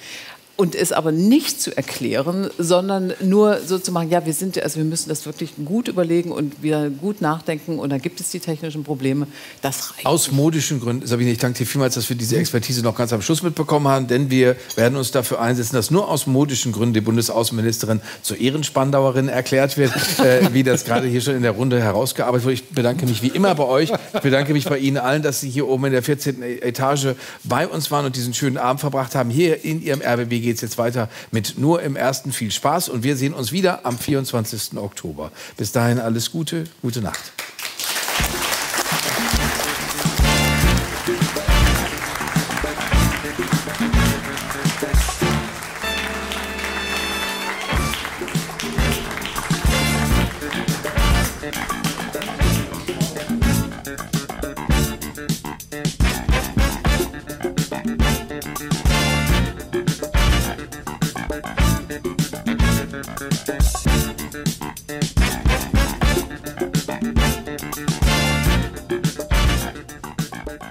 und es aber nicht zu erklären, sondern nur so zu machen, ja, wir sind, also wir müssen das wirklich gut überlegen und wieder gut nachdenken und dann gibt es die technischen Probleme. Das reicht. Aus modischen Gründen, Sabine, ich danke dir vielmals, dass wir diese Expertise noch ganz am Schluss mitbekommen haben, denn wir werden uns dafür einsetzen, dass nur aus modischen Gründen die Bundesaußenministerin zur Ehrenspandauerin erklärt wird, äh, wie das gerade hier schon in der Runde herausgearbeitet wurde. Ich bedanke mich wie immer bei euch. Ich bedanke mich bei Ihnen allen, dass Sie hier oben in der 14. Etage bei uns waren und diesen schönen Abend verbracht haben, hier in Ihrem RBB geht es jetzt weiter mit Nur im Ersten. Viel Spaß und wir sehen uns wieder am 24. Oktober. Bis dahin alles Gute, gute Nacht.